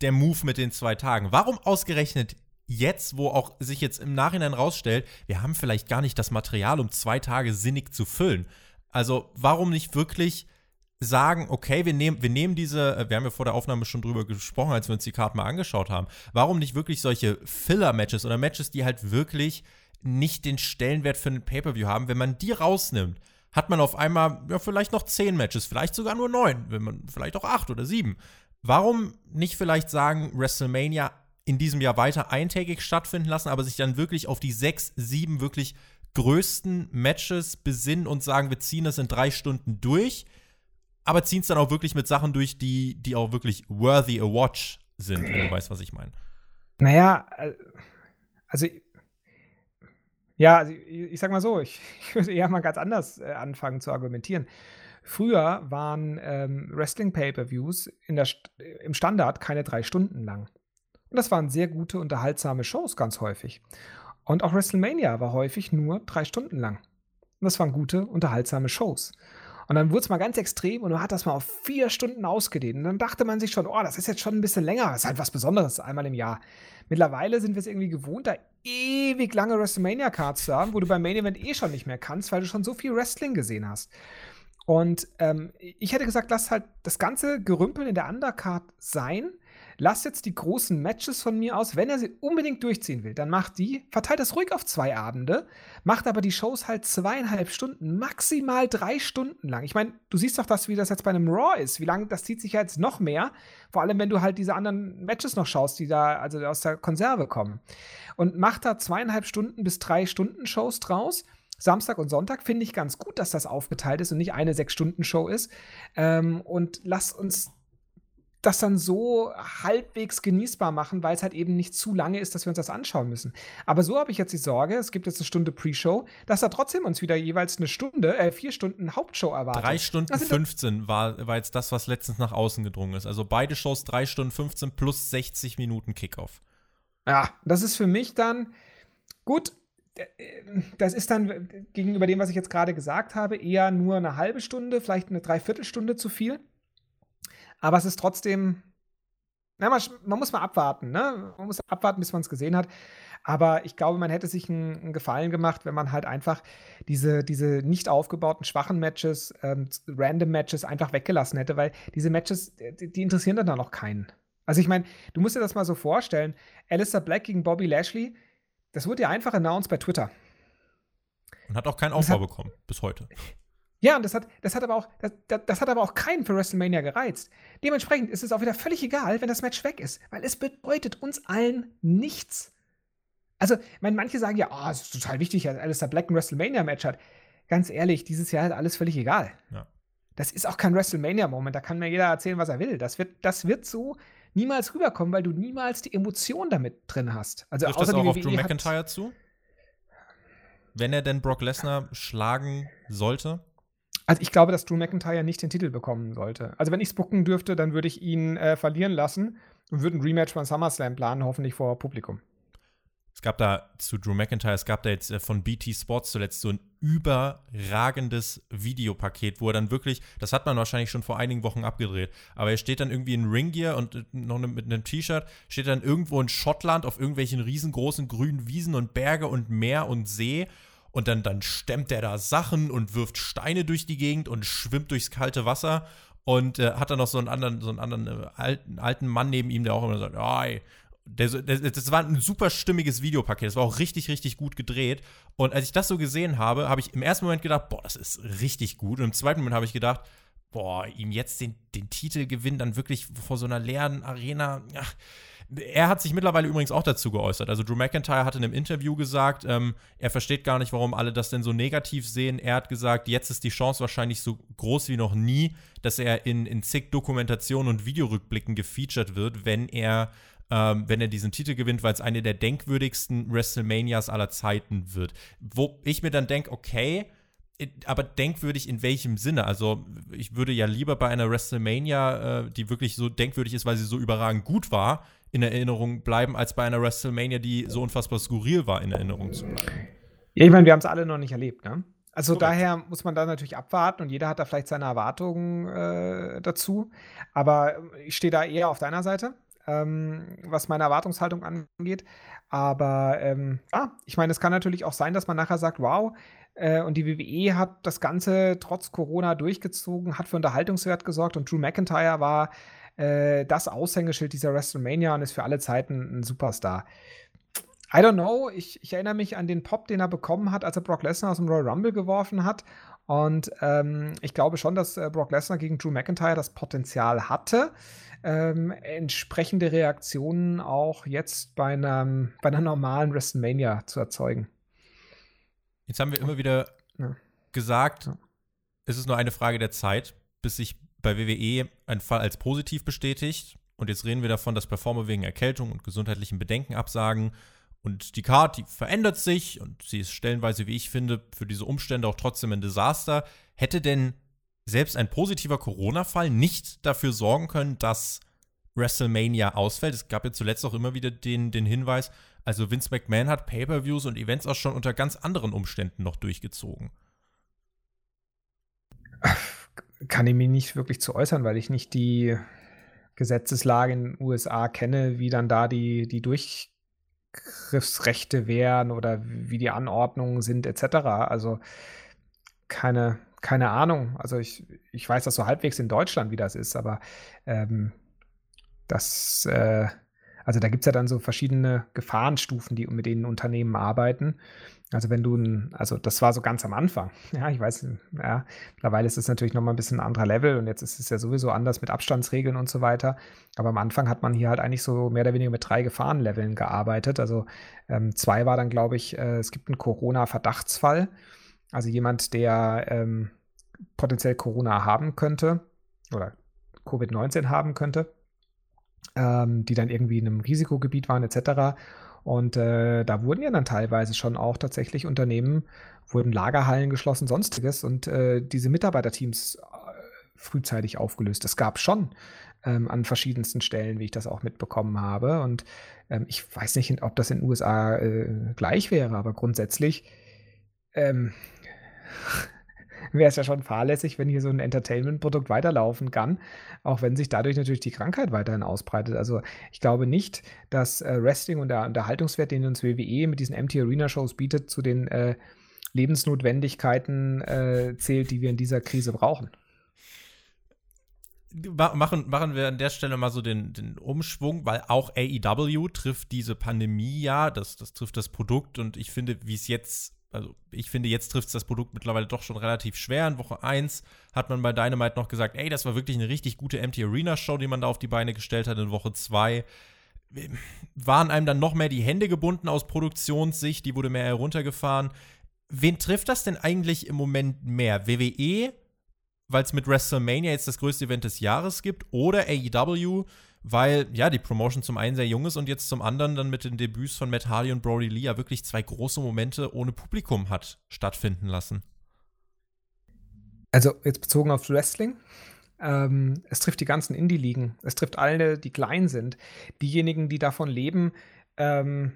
der Move mit den zwei Tagen? Warum ausgerechnet jetzt, wo auch sich jetzt im Nachhinein rausstellt, wir haben vielleicht gar nicht das Material, um zwei Tage sinnig zu füllen. Also warum nicht wirklich sagen, okay, wir nehmen, wir nehmen diese, äh, wir haben ja vor der Aufnahme schon drüber gesprochen, als wir uns die Karten mal angeschaut haben, warum nicht wirklich solche Filler-Matches oder Matches, die halt wirklich nicht den Stellenwert für einen Pay-Per-View haben, wenn man die rausnimmt, hat man auf einmal ja, vielleicht noch zehn Matches, vielleicht sogar nur neun, wenn man vielleicht auch acht oder sieben. Warum nicht vielleicht sagen, WrestleMania in diesem Jahr weiter eintägig stattfinden lassen, aber sich dann wirklich auf die sechs, sieben wirklich größten Matches besinnen und sagen, wir ziehen das in drei Stunden durch, aber ziehen es dann auch wirklich mit Sachen durch, die, die auch wirklich worthy a watch sind, wenn du weißt, was ich meine. Naja, äh, also Ja, also ich, sag mal so, ich, ich würde eher mal ganz anders äh, anfangen zu argumentieren. Früher waren ähm, Wrestling-Pay-Per-Views im Standard keine drei Stunden lang. Und das waren sehr gute, unterhaltsame Shows ganz häufig. Und auch WrestleMania war häufig nur drei Stunden lang. Und das waren gute, unterhaltsame Shows. Und dann wurde es mal ganz extrem und man hat das mal auf vier Stunden ausgedehnt. Und dann dachte man sich schon, oh, das ist jetzt schon ein bisschen länger. Das ist halt was Besonderes, einmal im Jahr. Mittlerweile sind wir es irgendwie gewohnt, da ewig lange WrestleMania-Cards zu haben, wo du beim Main Event eh schon nicht mehr kannst, weil du schon so viel Wrestling gesehen hast. Und ähm, ich hätte gesagt, lass halt das ganze Gerümpel in der Undercard sein Lasst jetzt die großen Matches von mir aus. Wenn er sie unbedingt durchziehen will, dann macht die, verteilt das ruhig auf zwei Abende, macht aber die Shows halt zweieinhalb Stunden, maximal drei Stunden lang. Ich meine, du siehst doch das, wie das jetzt bei einem Raw ist. Wie lange, das zieht sich ja jetzt noch mehr. Vor allem, wenn du halt diese anderen Matches noch schaust, die da also aus der Konserve kommen. Und macht da zweieinhalb Stunden bis drei Stunden Shows draus. Samstag und Sonntag finde ich ganz gut, dass das aufgeteilt ist und nicht eine Sechs-Stunden-Show ist. Ähm, und lass uns das dann so halbwegs genießbar machen, weil es halt eben nicht zu lange ist, dass wir uns das anschauen müssen. Aber so habe ich jetzt die Sorge, es gibt jetzt eine Stunde Pre-Show, dass da trotzdem uns wieder jeweils eine Stunde, äh, vier Stunden Hauptshow erwartet. Drei Stunden 15 war, war jetzt das, was letztens nach außen gedrungen ist. Also beide Shows drei Stunden 15 plus 60 Minuten Kickoff. Ja, das ist für mich dann gut. Äh, das ist dann gegenüber dem, was ich jetzt gerade gesagt habe, eher nur eine halbe Stunde, vielleicht eine Dreiviertelstunde zu viel. Aber es ist trotzdem, na, man, man, muss mal abwarten, ne? Man muss abwarten, bis man es gesehen hat. Aber ich glaube, man hätte sich einen, Gefallen gemacht, wenn man halt einfach diese, diese nicht aufgebauten, schwachen Matches, ähm, random Matches einfach weggelassen hätte, weil diese Matches, die, die interessieren dann noch keinen. Also ich meine, du musst dir das mal so vorstellen, Alistair Black gegen Bobby Lashley, das wurde ja einfach announced bei Twitter. Und hat auch keinen Aufbau hat, bekommen, bis heute. Ja, und das hat, das hat aber auch, das, das, hat aber auch keinen für WrestleMania gereizt. Dementsprechend ist es auch wieder völlig egal, wenn das Match weg ist, weil es bedeutet uns allen nichts. Also, meine, manche sagen ja, oh, es ist total wichtig, dass Alistair Black ein WrestleMania-Match hat. Ganz ehrlich, dieses Jahr ist alles völlig egal. Ja. Das ist auch kein WrestleMania-Moment, da kann mir jeder erzählen, was er will. Das wird, das wird so niemals rüberkommen, weil du niemals die Emotion damit drin hast. Also Trifft das auch auf Drew McIntyre zu? Wenn er denn Brock Lesnar schlagen sollte? Also ich glaube, dass Drew McIntyre nicht den Titel bekommen sollte. Also wenn ich es booken dürfte, dann würde ich ihn äh, verlieren lassen und würde ein Rematch beim SummerSlam planen, hoffentlich vor Publikum. Es gab da zu Drew McIntyre, es gab da jetzt äh, von BT Sports zuletzt so ein überragendes Videopaket, wo er dann wirklich, das hat man wahrscheinlich schon vor einigen Wochen abgedreht, aber er steht dann irgendwie in Ringgear und äh, noch ne, mit einem T-Shirt, steht dann irgendwo in Schottland auf irgendwelchen riesengroßen grünen Wiesen und Berge und Meer und See und dann, dann stemmt er da Sachen und wirft Steine durch die Gegend und schwimmt durchs kalte Wasser und äh, hat dann noch so einen anderen, so einen anderen äh, alten, alten Mann neben ihm, der auch immer sagt, oh, der, der, das war ein super stimmiges Videopaket. Das war auch richtig, richtig gut gedreht. Und als ich das so gesehen habe, habe ich im ersten Moment gedacht, boah, das ist richtig gut. Und im zweiten Moment habe ich gedacht, boah, ihm jetzt den, den Titel gewinnen, dann wirklich vor so einer leeren Arena. Ach, er hat sich mittlerweile übrigens auch dazu geäußert. Also Drew McIntyre hat in einem Interview gesagt, ähm, er versteht gar nicht, warum alle das denn so negativ sehen. Er hat gesagt, jetzt ist die Chance wahrscheinlich so groß wie noch nie, dass er in, in zig Dokumentationen und Videorückblicken gefeatured wird, wenn er, ähm, wenn er diesen Titel gewinnt, weil es eine der denkwürdigsten WrestleManias aller Zeiten wird. Wo ich mir dann denke, okay, aber denkwürdig in welchem Sinne? Also, ich würde ja lieber bei einer WrestleMania, äh, die wirklich so denkwürdig ist, weil sie so überragend gut war, in Erinnerung bleiben, als bei einer WrestleMania, die so unfassbar skurril war, in Erinnerung zu bleiben. Ja, ich meine, wir haben es alle noch nicht erlebt, ne? Also Correct. daher muss man da natürlich abwarten und jeder hat da vielleicht seine Erwartungen äh, dazu. Aber ich stehe da eher auf deiner Seite, ähm, was meine Erwartungshaltung angeht. Aber ähm, ja, ich meine, es kann natürlich auch sein, dass man nachher sagt, wow, äh, und die WWE hat das Ganze trotz Corona durchgezogen, hat für Unterhaltungswert gesorgt und Drew McIntyre war äh, das Aushängeschild dieser WrestleMania und ist für alle Zeiten ein Superstar. I don't know. Ich, ich, erinnere mich an den Pop, den er bekommen hat, als er Brock Lesnar aus dem Royal Rumble geworfen hat. Und ähm, ich glaube schon, dass äh, Brock Lesnar gegen Drew McIntyre das Potenzial hatte, ähm, entsprechende Reaktionen auch jetzt bei, einem, bei einer normalen WrestleMania zu erzeugen. Jetzt haben wir immer wieder ja. gesagt, ja. es ist nur eine Frage der Zeit, bis sich bei WWE ein Fall als positiv bestätigt. Und jetzt reden wir davon, dass Performer wegen Erkältung und gesundheitlichen Bedenken absagen. Und die Card, die verändert sich und sie ist stellenweise, wie ich finde, für diese Umstände auch trotzdem ein Desaster. Hätte denn selbst ein positiver Corona-Fall nicht dafür sorgen können, dass WrestleMania ausfällt? Es gab ja zuletzt auch immer wieder den, den Hinweis, also Vince McMahon hat Pay-per-Views und Events auch schon unter ganz anderen Umständen noch durchgezogen. Kann ich mich nicht wirklich zu äußern, weil ich nicht die Gesetzeslage in den USA kenne, wie dann da die, die Durchgriffsrechte wären oder wie die Anordnungen sind, etc. Also keine, keine Ahnung. Also ich, ich weiß das so halbwegs in Deutschland, wie das ist, aber ähm, das äh, also da gibt es ja dann so verschiedene Gefahrenstufen, die mit denen Unternehmen arbeiten. Also wenn du also das war so ganz am Anfang. Ja, ich weiß, ja, mittlerweile ist es natürlich nochmal ein bisschen ein anderer Level und jetzt ist es ja sowieso anders mit Abstandsregeln und so weiter. Aber am Anfang hat man hier halt eigentlich so mehr oder weniger mit drei Gefahrenleveln gearbeitet. Also ähm, zwei war dann, glaube ich, äh, es gibt einen Corona-Verdachtsfall. Also jemand, der ähm, potenziell Corona haben könnte oder Covid-19 haben könnte ähm, die dann irgendwie in einem Risikogebiet waren etc. Und äh, da wurden ja dann teilweise schon auch tatsächlich Unternehmen, wurden Lagerhallen geschlossen, sonstiges und äh, diese Mitarbeiterteams äh, frühzeitig aufgelöst. Das gab schon ähm, an verschiedensten Stellen, wie ich das auch mitbekommen habe. Und ähm, ich weiß nicht, ob das in den USA äh, gleich wäre, aber grundsätzlich ähm, wäre es ja schon fahrlässig, wenn hier so ein Entertainment-Produkt weiterlaufen kann, auch wenn sich dadurch natürlich die Krankheit weiterhin ausbreitet. Also ich glaube nicht, dass äh, Wrestling und der Unterhaltungswert, den uns WWE mit diesen Empty Arena Shows bietet, zu den äh, Lebensnotwendigkeiten äh, zählt, die wir in dieser Krise brauchen machen, machen wir an der Stelle mal so den, den Umschwung, weil auch AEW trifft diese Pandemie ja, das, das trifft das Produkt und ich finde, wie es jetzt also ich finde, jetzt trifft es das Produkt mittlerweile doch schon relativ schwer. In Woche 1 hat man bei Dynamite noch gesagt, ey, das war wirklich eine richtig gute Empty Arena Show, die man da auf die Beine gestellt hat. In Woche 2 waren einem dann noch mehr die Hände gebunden aus Produktionssicht, die wurde mehr heruntergefahren. Wen trifft das denn eigentlich im Moment mehr? WWE, weil es mit WrestleMania jetzt das größte Event des Jahres gibt, oder AEW, weil ja die Promotion zum einen sehr jung ist und jetzt zum anderen dann mit den Debüts von Matt Hardy und Brody Lee ja wirklich zwei große Momente ohne Publikum hat stattfinden lassen. Also jetzt bezogen auf Wrestling, ähm, es trifft die ganzen Indie-Ligen, es trifft alle, die klein sind, diejenigen, die davon leben, ähm,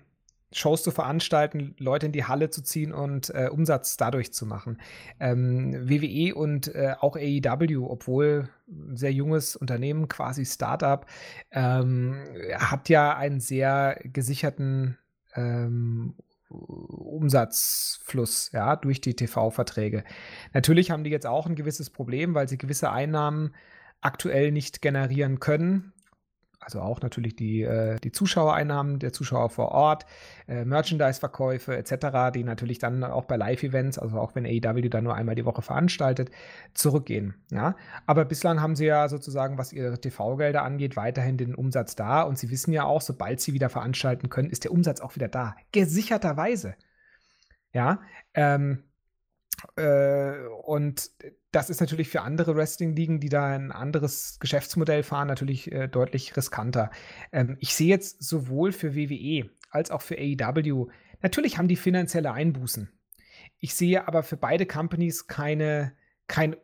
Shows zu veranstalten, Leute in die Halle zu ziehen und äh, Umsatz dadurch zu machen. Ähm, WWE und äh, auch AEW, obwohl ein sehr junges Unternehmen, quasi Startup, ähm, hat ja einen sehr gesicherten ähm, Umsatzfluss ja, durch die TV-Verträge. Natürlich haben die jetzt auch ein gewisses Problem, weil sie gewisse Einnahmen aktuell nicht generieren können also auch natürlich die, äh, die Zuschauereinnahmen der Zuschauer vor Ort, äh, Merchandise-Verkäufe etc., die natürlich dann auch bei Live-Events, also auch wenn AEW da nur einmal die Woche veranstaltet, zurückgehen. Ja? Aber bislang haben sie ja sozusagen, was ihre TV-Gelder angeht, weiterhin den Umsatz da und sie wissen ja auch, sobald sie wieder veranstalten können, ist der Umsatz auch wieder da. Gesicherterweise. Ja, ähm, äh, und das ist natürlich für andere Wrestling-Ligen, die da ein anderes Geschäftsmodell fahren, natürlich äh, deutlich riskanter. Ähm, ich sehe jetzt sowohl für WWE als auch für AEW, natürlich haben die finanzielle Einbußen. Ich sehe aber für beide Companies keine, kein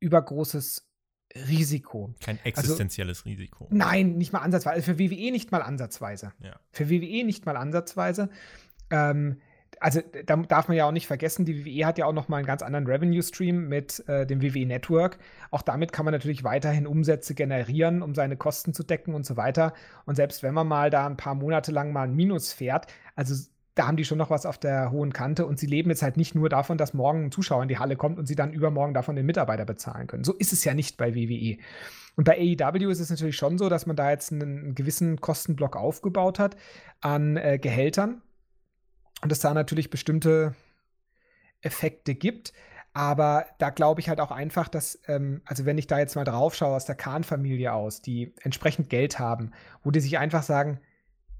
übergroßes Risiko. Kein also existenzielles also, Risiko. Nein, nicht mal ansatzweise. Also für WWE nicht mal ansatzweise. Ja. Für WWE nicht mal ansatzweise. Ähm, also da darf man ja auch nicht vergessen, die WWE hat ja auch noch mal einen ganz anderen Revenue Stream mit äh, dem WWE Network. Auch damit kann man natürlich weiterhin Umsätze generieren, um seine Kosten zu decken und so weiter. Und selbst wenn man mal da ein paar Monate lang mal ein Minus fährt, also da haben die schon noch was auf der hohen Kante und sie leben jetzt halt nicht nur davon, dass morgen ein Zuschauer in die Halle kommt und sie dann übermorgen davon den Mitarbeiter bezahlen können. So ist es ja nicht bei WWE. Und bei AEW ist es natürlich schon so, dass man da jetzt einen gewissen Kostenblock aufgebaut hat an äh, Gehältern und es da natürlich bestimmte Effekte gibt. Aber da glaube ich halt auch einfach, dass, ähm, also wenn ich da jetzt mal drauf schaue aus der Kahn-Familie aus, die entsprechend Geld haben, wo die sich einfach sagen,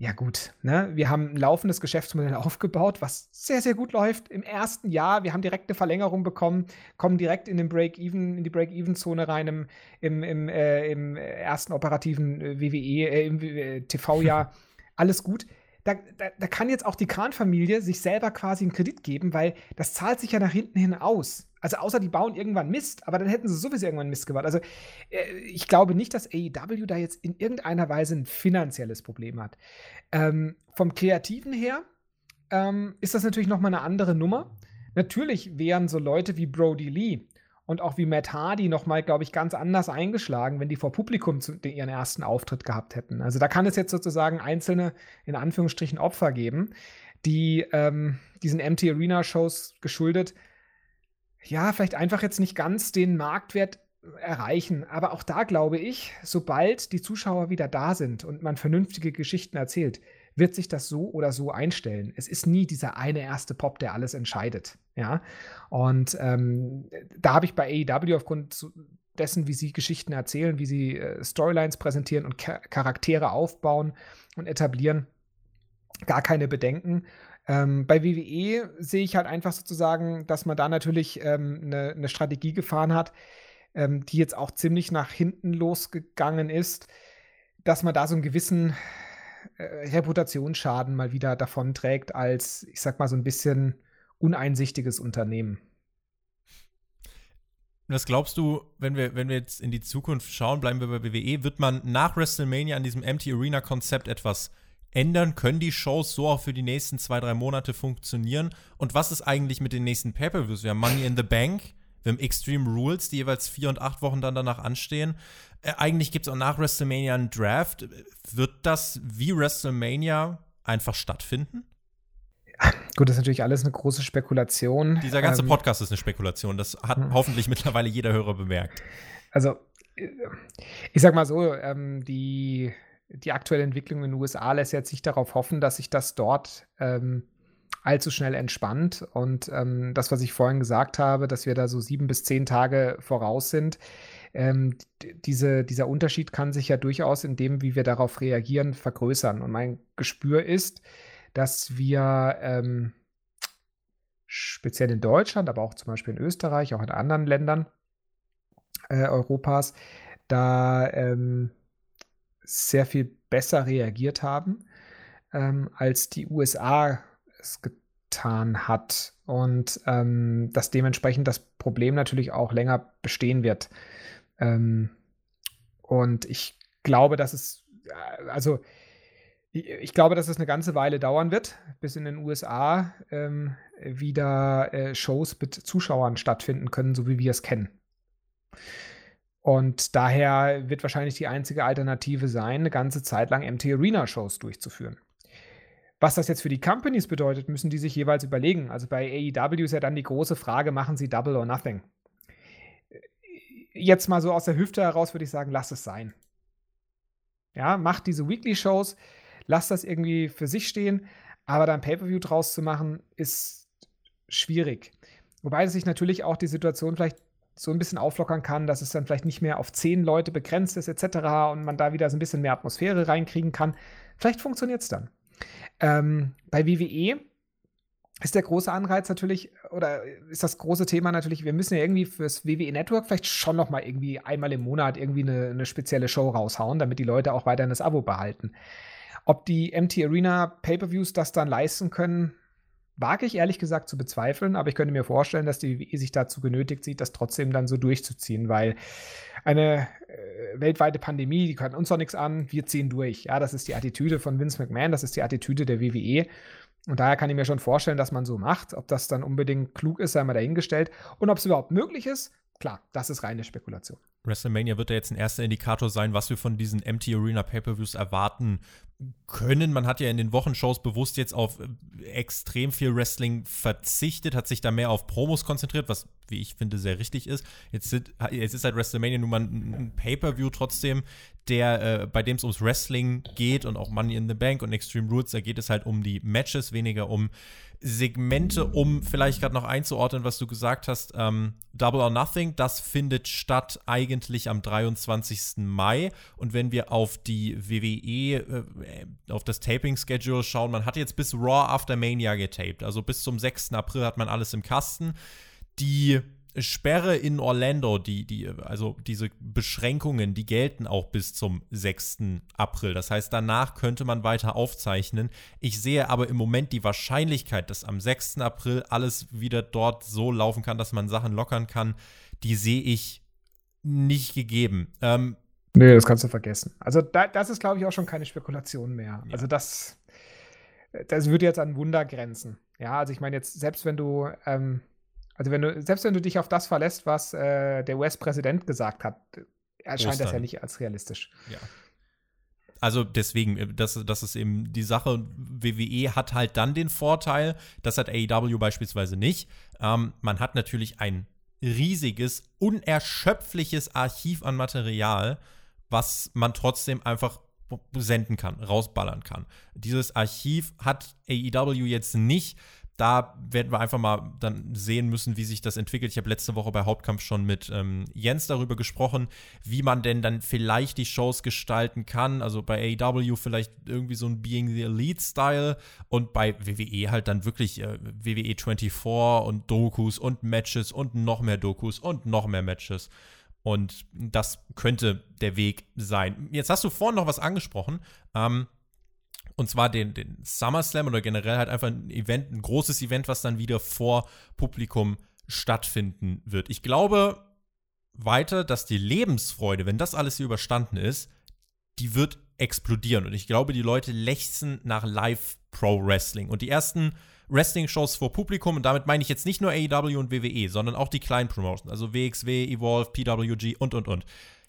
ja gut, ne, wir haben ein laufendes Geschäftsmodell aufgebaut, was sehr, sehr gut läuft. Im ersten Jahr, wir haben direkt eine Verlängerung bekommen, kommen direkt in den Break-Even, in die Break-Even-Zone rein im, im, im, äh, im ersten operativen äh, WWE, äh, im äh, TV-Jahr. Alles gut da, da, da kann jetzt auch die Khan-Familie sich selber quasi einen Kredit geben, weil das zahlt sich ja nach hinten hin aus. Also außer die bauen irgendwann Mist, aber dann hätten sie sowieso irgendwann Mist gebaut. Also äh, ich glaube nicht, dass AEW da jetzt in irgendeiner Weise ein finanzielles Problem hat. Ähm, vom Kreativen her ähm, ist das natürlich noch mal eine andere Nummer. Natürlich wären so Leute wie Brody Lee und auch wie Matt Hardy noch mal, glaube ich, ganz anders eingeschlagen, wenn die vor Publikum zu, ihren ersten Auftritt gehabt hätten. Also da kann es jetzt sozusagen einzelne, in Anführungsstrichen, Opfer geben, die ähm, diesen MT Arena Shows geschuldet ja, vielleicht einfach jetzt nicht ganz den Marktwert erreichen. Aber auch da glaube ich, sobald die Zuschauer wieder da sind und man vernünftige Geschichten erzählt, wird sich das so oder so einstellen. Es ist nie dieser eine erste Pop, der alles entscheidet. Ja, und ähm, da habe ich bei AEW aufgrund dessen, wie sie Geschichten erzählen, wie sie äh, Storylines präsentieren und Char Charaktere aufbauen und etablieren, gar keine Bedenken. Ähm, bei WWE sehe ich halt einfach sozusagen, dass man da natürlich ähm, eine, eine Strategie gefahren hat, ähm, die jetzt auch ziemlich nach hinten losgegangen ist, dass man da so einen gewissen äh, Reputationsschaden mal wieder davonträgt als, ich sag mal, so ein bisschen uneinsichtiges Unternehmen. Was glaubst du, wenn wir, wenn wir jetzt in die Zukunft schauen, bleiben wir bei WWE, wird man nach WrestleMania an diesem Empty Arena Konzept etwas ändern? Können die Shows so auch für die nächsten zwei, drei Monate funktionieren? Und was ist eigentlich mit den nächsten Pay-Per-Views? Wir haben Money in the Bank, wir haben Extreme Rules, die jeweils vier und acht Wochen dann danach anstehen. Äh, eigentlich gibt es auch nach WrestleMania einen Draft. Wird das wie WrestleMania einfach stattfinden? Gut, das ist natürlich alles eine große Spekulation. Dieser ganze ähm, Podcast ist eine Spekulation. Das hat hm. hoffentlich mittlerweile jeder Hörer bemerkt. Also, äh, ich sag mal so, ähm, die die aktuelle Entwicklung in den USA lässt jetzt nicht darauf hoffen, dass sich das dort ähm, allzu schnell entspannt. Und ähm, das, was ich vorhin gesagt habe, dass wir da so sieben bis zehn Tage voraus sind, ähm, diese, dieser Unterschied kann sich ja durchaus in dem, wie wir darauf reagieren, vergrößern. Und mein Gespür ist, dass wir ähm, speziell in Deutschland, aber auch zum Beispiel in Österreich, auch in anderen Ländern äh, Europas, da ähm, sehr viel besser reagiert haben, ähm, als die USA es getan hat. Und ähm, dass dementsprechend das Problem natürlich auch länger bestehen wird. Ähm, und ich glaube, dass es, also ich, glaube, dass es eine ganze Weile dauern wird, bis in den USA ähm, wieder äh, Shows mit Zuschauern stattfinden können, so wie wir es kennen. Und daher wird wahrscheinlich die einzige Alternative sein, eine ganze Zeit lang MT Arena Shows durchzuführen. Was das jetzt für die Companies bedeutet, müssen die sich jeweils überlegen. Also bei AEW ist ja dann die große Frage, machen sie Double or Nothing? Jetzt mal so aus der Hüfte heraus würde ich sagen, lass es sein. Ja, macht diese Weekly Shows, lasst das irgendwie für sich stehen, aber dann Pay-per-View draus zu machen, ist schwierig. Wobei sich natürlich auch die Situation vielleicht so ein bisschen auflockern kann, dass es dann vielleicht nicht mehr auf zehn Leute begrenzt ist, etc. und man da wieder so ein bisschen mehr Atmosphäre reinkriegen kann. Vielleicht funktioniert es dann. Ähm, bei WWE ist der große Anreiz natürlich, oder ist das große Thema natürlich, wir müssen ja irgendwie fürs WWE Network vielleicht schon noch mal irgendwie einmal im Monat irgendwie eine, eine spezielle Show raushauen, damit die Leute auch weiterhin das Abo behalten. Ob die MT Arena Pay-per-Views das dann leisten können, Wage ich ehrlich gesagt zu bezweifeln, aber ich könnte mir vorstellen, dass die WWE sich dazu genötigt sieht, das trotzdem dann so durchzuziehen, weil eine äh, weltweite Pandemie, die kann uns doch nichts an, wir ziehen durch. Ja, das ist die Attitüde von Vince McMahon, das ist die Attitüde der WWE. Und daher kann ich mir schon vorstellen, dass man so macht. Ob das dann unbedingt klug ist, sei mal dahingestellt. Und ob es überhaupt möglich ist, klar, das ist reine Spekulation. WrestleMania wird ja jetzt ein erster Indikator sein, was wir von diesen Empty Arena Pay-per-Views erwarten können. Man hat ja in den Wochenshows bewusst jetzt auf äh, extrem viel Wrestling verzichtet, hat sich da mehr auf Promos konzentriert, was, wie ich finde, sehr richtig ist. Jetzt, sind, jetzt ist halt WrestleMania nun mal ein Pay-per-View trotzdem, der, äh, bei dem es ums Wrestling geht und auch Money in the Bank und Extreme Rules, da geht es halt um die Matches, weniger um Segmente, um vielleicht gerade noch einzuordnen, was du gesagt hast. Ähm, Double or Nothing, das findet statt eigentlich am 23. Mai. Und wenn wir auf die WWE, äh, auf das Taping-Schedule schauen, man hat jetzt bis Raw After Mania getaped. Also bis zum 6. April hat man alles im Kasten. Die Sperre in Orlando, die, die, also diese Beschränkungen, die gelten auch bis zum 6. April. Das heißt, danach könnte man weiter aufzeichnen. Ich sehe aber im Moment die Wahrscheinlichkeit, dass am 6. April alles wieder dort so laufen kann, dass man Sachen lockern kann, die sehe ich nicht gegeben. Ähm, nee, das kannst du vergessen. Also da, das ist, glaube ich, auch schon keine Spekulation mehr. Ja. Also das, das würde jetzt an Wunder grenzen. Ja, also ich meine jetzt, selbst wenn du, ähm, also wenn du, selbst wenn du dich auf das verlässt, was äh, der US-Präsident gesagt hat, erscheint Ostern. das ja nicht als realistisch. Ja. Also deswegen, äh, das, das ist eben die Sache. WWE hat halt dann den Vorteil, das hat AEW beispielsweise nicht. Ähm, man hat natürlich ein riesiges, unerschöpfliches Archiv an Material, was man trotzdem einfach senden kann, rausballern kann. Dieses Archiv hat AEW jetzt nicht. Da werden wir einfach mal dann sehen müssen, wie sich das entwickelt. Ich habe letzte Woche bei Hauptkampf schon mit ähm, Jens darüber gesprochen, wie man denn dann vielleicht die Shows gestalten kann. Also bei AEW vielleicht irgendwie so ein Being the Elite-Style und bei WWE halt dann wirklich äh, WWE 24 und Dokus und Matches und noch mehr Dokus und noch mehr Matches. Und das könnte der Weg sein. Jetzt hast du vorhin noch was angesprochen. Ähm, und zwar den, den SummerSlam oder generell halt einfach ein Event, ein großes Event, was dann wieder vor Publikum stattfinden wird. Ich glaube weiter, dass die Lebensfreude, wenn das alles hier überstanden ist, die wird explodieren. Und ich glaube, die Leute lechzen nach Live-Pro-Wrestling. Und die ersten Wrestling-Shows vor Publikum, und damit meine ich jetzt nicht nur AEW und WWE, sondern auch die kleinen Promotions, also WXW, Evolve, PWG und, und, und.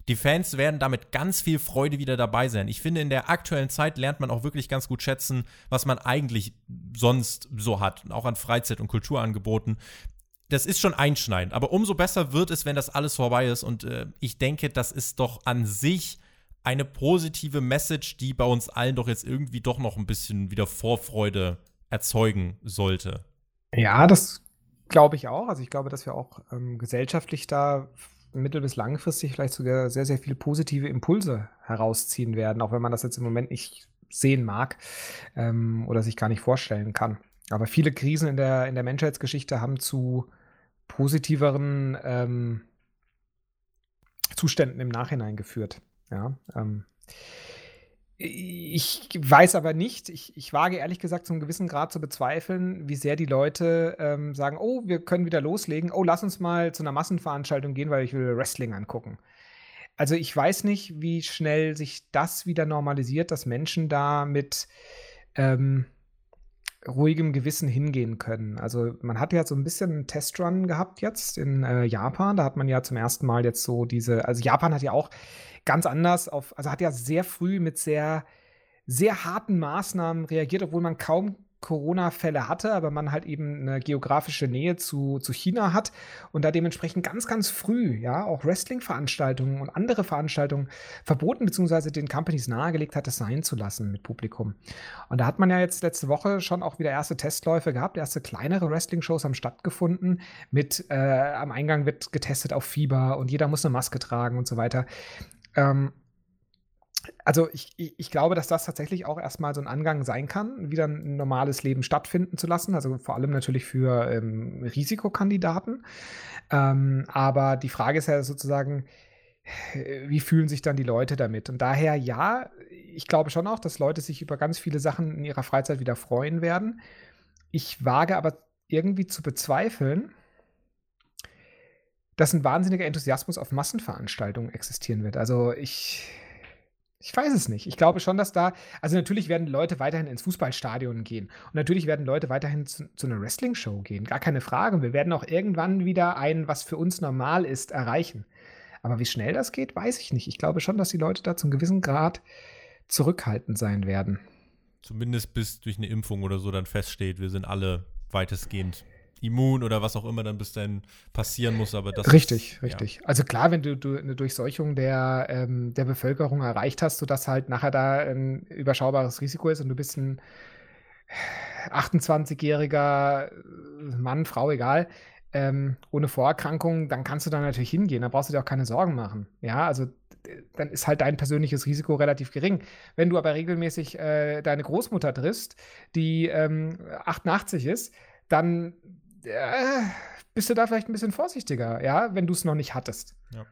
Die Fans werden damit ganz viel Freude wieder dabei sein. Ich finde, in der aktuellen Zeit lernt man auch wirklich ganz gut schätzen, was man eigentlich sonst so hat, auch an Freizeit- und Kulturangeboten. Das ist schon einschneidend, aber umso besser wird es, wenn das alles vorbei ist. Und äh, ich denke, das ist doch an sich eine positive Message, die bei uns allen doch jetzt irgendwie doch noch ein bisschen wieder Vorfreude erzeugen sollte. Ja, das glaube ich auch. Also ich glaube, dass wir auch ähm, gesellschaftlich da mittel- bis langfristig vielleicht sogar sehr, sehr viele positive Impulse herausziehen werden, auch wenn man das jetzt im Moment nicht sehen mag ähm, oder sich gar nicht vorstellen kann. Aber viele Krisen in der, in der Menschheitsgeschichte haben zu positiveren ähm, Zuständen im Nachhinein geführt. Ja, ähm, ich weiß aber nicht, ich, ich wage ehrlich gesagt zu einem gewissen Grad zu bezweifeln, wie sehr die Leute ähm, sagen, oh, wir können wieder loslegen, oh, lass uns mal zu einer Massenveranstaltung gehen, weil ich will Wrestling angucken. Also ich weiß nicht, wie schnell sich das wieder normalisiert, dass Menschen da mit ähm, ruhigem Gewissen hingehen können. Also man hat ja so ein bisschen einen Testrun gehabt jetzt in äh, Japan. Da hat man ja zum ersten Mal jetzt so diese, also Japan hat ja auch ganz anders auf, also hat ja sehr früh mit sehr, sehr harten Maßnahmen reagiert, obwohl man kaum Corona-Fälle hatte, aber man halt eben eine geografische Nähe zu, zu China hat und da dementsprechend ganz, ganz früh, ja, auch Wrestling-Veranstaltungen und andere Veranstaltungen verboten bzw. den Companies nahegelegt hat, es sein zu lassen mit Publikum. Und da hat man ja jetzt letzte Woche schon auch wieder erste Testläufe gehabt, erste kleinere Wrestling-Shows haben stattgefunden mit äh, am Eingang wird getestet auf Fieber und jeder muss eine Maske tragen und so weiter. Ähm, also ich, ich, glaube, dass das tatsächlich auch erstmal so ein Angang sein kann, wieder ein normales Leben stattfinden zu lassen. Also vor allem natürlich für ähm, Risikokandidaten. Ähm, aber die Frage ist ja sozusagen, wie fühlen sich dann die Leute damit? Und daher ja, ich glaube schon auch, dass Leute sich über ganz viele Sachen in ihrer Freizeit wieder freuen werden. Ich wage aber irgendwie zu bezweifeln, dass ein wahnsinniger Enthusiasmus auf Massenveranstaltungen existieren wird. Also ich, ich weiß es nicht. Ich glaube schon, dass da, also natürlich werden Leute weiterhin ins Fußballstadion gehen und natürlich werden Leute weiterhin zu, zu einer Wrestling-Show gehen. Gar keine Frage. Wir werden auch irgendwann wieder ein, was für uns normal ist, erreichen. Aber wie schnell das geht, weiß ich nicht. Ich glaube schon, dass die Leute da zum gewissen Grad zurückhaltend sein werden. Zumindest bis durch eine Impfung oder so dann feststeht, wir sind alle weitestgehend immun oder was auch immer dann bis dahin passieren muss. Aber das richtig, ist, richtig. Ja. Also klar, wenn du, du, eine Durchseuchung der, ähm, der Bevölkerung erreicht hast, sodass halt nachher da ein überschaubares Risiko ist und du bist ein 28-jähriger Mann, Frau, egal, ähm, ohne Vorerkrankung, dann kannst du da natürlich hingehen. Da brauchst du dir auch keine Sorgen machen. Ja, also dann ist halt dein persönliches Risiko relativ gering. Wenn du aber regelmäßig äh, deine Großmutter triffst, die ähm, 88 ist, dann äh, bist du da vielleicht ein bisschen vorsichtiger, ja, wenn du es noch nicht hattest. Ja.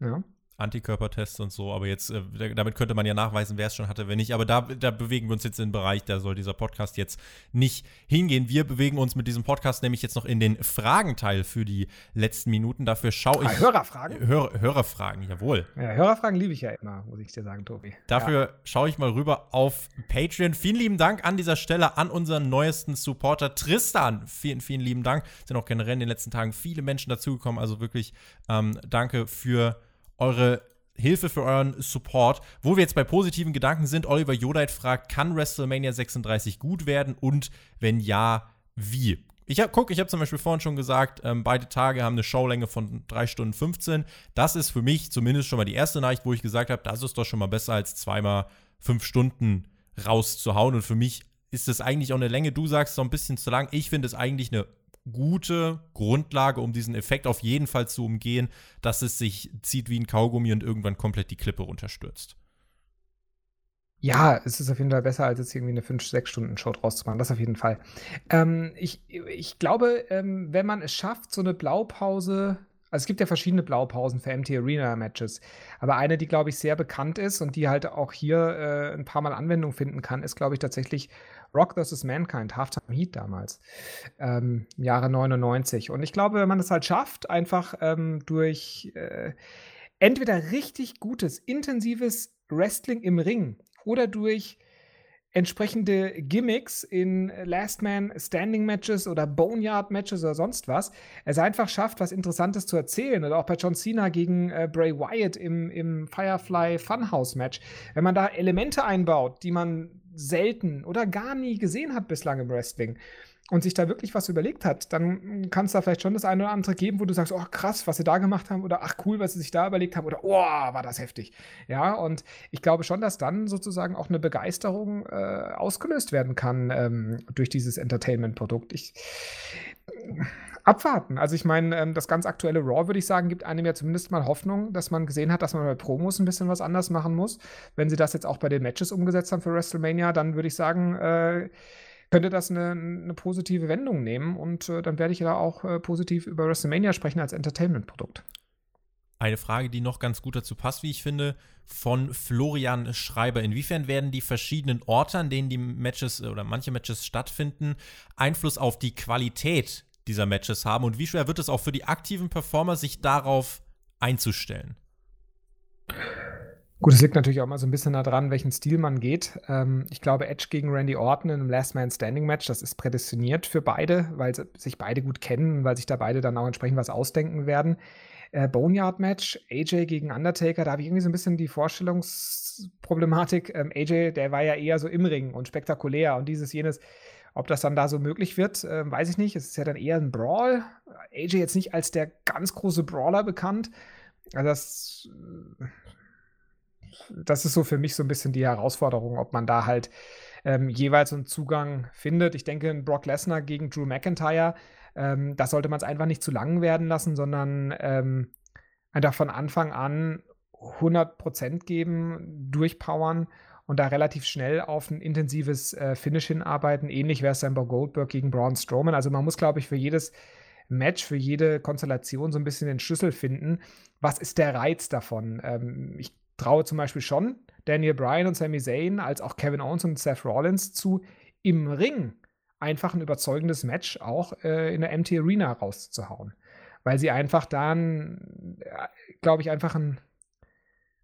ja. Antikörpertests und so, aber jetzt, äh, damit könnte man ja nachweisen, wer es schon hatte, wenn nicht. Aber da, da bewegen wir uns jetzt in den Bereich, da soll dieser Podcast jetzt nicht hingehen. Wir bewegen uns mit diesem Podcast nämlich jetzt noch in den Fragenteil für die letzten Minuten. Dafür schaue ah, ich. Ah, Hörerfragen? Hör, Hörerfragen, jawohl. Ja, Hörerfragen liebe ich ja immer, muss ich dir sagen, Tobi. Dafür ja. schaue ich mal rüber auf Patreon. Vielen lieben Dank an dieser Stelle an unseren neuesten Supporter Tristan. Vielen, vielen lieben Dank. Es sind auch generell in den letzten Tagen viele Menschen dazugekommen. Also wirklich ähm, danke für eure Hilfe für euren Support. Wo wir jetzt bei positiven Gedanken sind, Oliver Jodait fragt, kann WrestleMania 36 gut werden und wenn ja, wie? Ich habe, guck, ich habe zum Beispiel vorhin schon gesagt, ähm, beide Tage haben eine Showlänge von 3 Stunden 15. Das ist für mich zumindest schon mal die erste Nachricht, wo ich gesagt habe, das ist doch schon mal besser als zweimal 5 Stunden rauszuhauen. Und für mich ist das eigentlich auch eine Länge. Du sagst so ein bisschen zu lang. Ich finde es eigentlich eine gute Grundlage, um diesen Effekt auf jeden Fall zu umgehen, dass es sich zieht wie ein Kaugummi und irgendwann komplett die Klippe runterstürzt. Ja, es ist auf jeden Fall besser, als jetzt irgendwie eine 5-6-Stunden-Show draus zu machen. Das auf jeden Fall. Ähm, ich, ich glaube, ähm, wenn man es schafft, so eine Blaupause also es gibt ja verschiedene Blaupausen für MT Arena Matches, aber eine, die glaube ich sehr bekannt ist und die halt auch hier äh, ein paar Mal Anwendung finden kann, ist glaube ich tatsächlich Rock vs. Mankind, Halftime Heat damals, ähm, im Jahre 99. Und ich glaube, wenn man es halt schafft, einfach ähm, durch äh, entweder richtig gutes, intensives Wrestling im Ring oder durch entsprechende Gimmicks in Last Man Standing Matches oder Boneyard Matches oder sonst was, es einfach schafft, was Interessantes zu erzählen. Oder auch bei John Cena gegen äh, Bray Wyatt im, im Firefly Funhouse Match. Wenn man da Elemente einbaut, die man selten oder gar nie gesehen hat bislang im Wrestling und sich da wirklich was überlegt hat, dann kann es da vielleicht schon das eine oder andere geben, wo du sagst, oh krass, was sie da gemacht haben oder ach cool, was sie sich da überlegt haben oder oh, war das heftig. Ja, und ich glaube schon, dass dann sozusagen auch eine Begeisterung äh, ausgelöst werden kann ähm, durch dieses Entertainment-Produkt. Ich abwarten. Also ich meine, ähm, das ganz aktuelle Raw, würde ich sagen, gibt einem ja zumindest mal Hoffnung, dass man gesehen hat, dass man bei Promos ein bisschen was anders machen muss. Wenn sie das jetzt auch bei den Matches umgesetzt haben für WrestleMania, dann würde ich sagen, äh, könnte das eine, eine, positive Wendung nehmen und äh, dann werde ich da auch äh, positiv über WrestleMania sprechen als Entertainment-Produkt. Eine Frage, die noch ganz gut dazu passt, wie ich finde, von Florian Schreiber. Inwiefern werden die verschiedenen Orte, an denen die Matches oder manche Matches stattfinden, Einfluss auf die Qualität dieser Matches haben und wie schwer wird es auch für die aktiven Performer, sich darauf einzustellen? Gut, es liegt natürlich auch mal so ein bisschen daran, welchen Stil man geht. Ähm, ich glaube, Edge gegen Randy Orton in einem Last Man Standing Match, das ist prädestiniert für beide, weil sich beide gut kennen und weil sich da beide dann auch entsprechend was ausdenken werden. Äh, Boneyard Match, AJ gegen Undertaker, da habe ich irgendwie so ein bisschen die Vorstellungsproblematik. Ähm, AJ, der war ja eher so im Ring und spektakulär und dieses, jenes. Ob das dann da so möglich wird, äh, weiß ich nicht. Es ist ja dann eher ein Brawl. AJ jetzt nicht als der ganz große Brawler bekannt. Also das, das ist so für mich so ein bisschen die Herausforderung, ob man da halt ähm, jeweils einen Zugang findet. Ich denke, ein Brock Lesnar gegen Drew McIntyre, ähm, das sollte man es einfach nicht zu lang werden lassen, sondern ähm, einfach von Anfang an 100% geben, durchpowern und da relativ schnell auf ein intensives äh, Finish hinarbeiten. Ähnlich wäre es dann bei Goldberg gegen Braun Strowman. Also man muss, glaube ich, für jedes Match, für jede Konstellation so ein bisschen den Schlüssel finden. Was ist der Reiz davon? Ähm, ich traue zum Beispiel schon Daniel Bryan und Sami Zayn als auch Kevin Owens und Seth Rollins zu, im Ring einfach ein überzeugendes Match auch äh, in der MT Arena rauszuhauen. Weil sie einfach dann, äh, glaube ich, einfach ein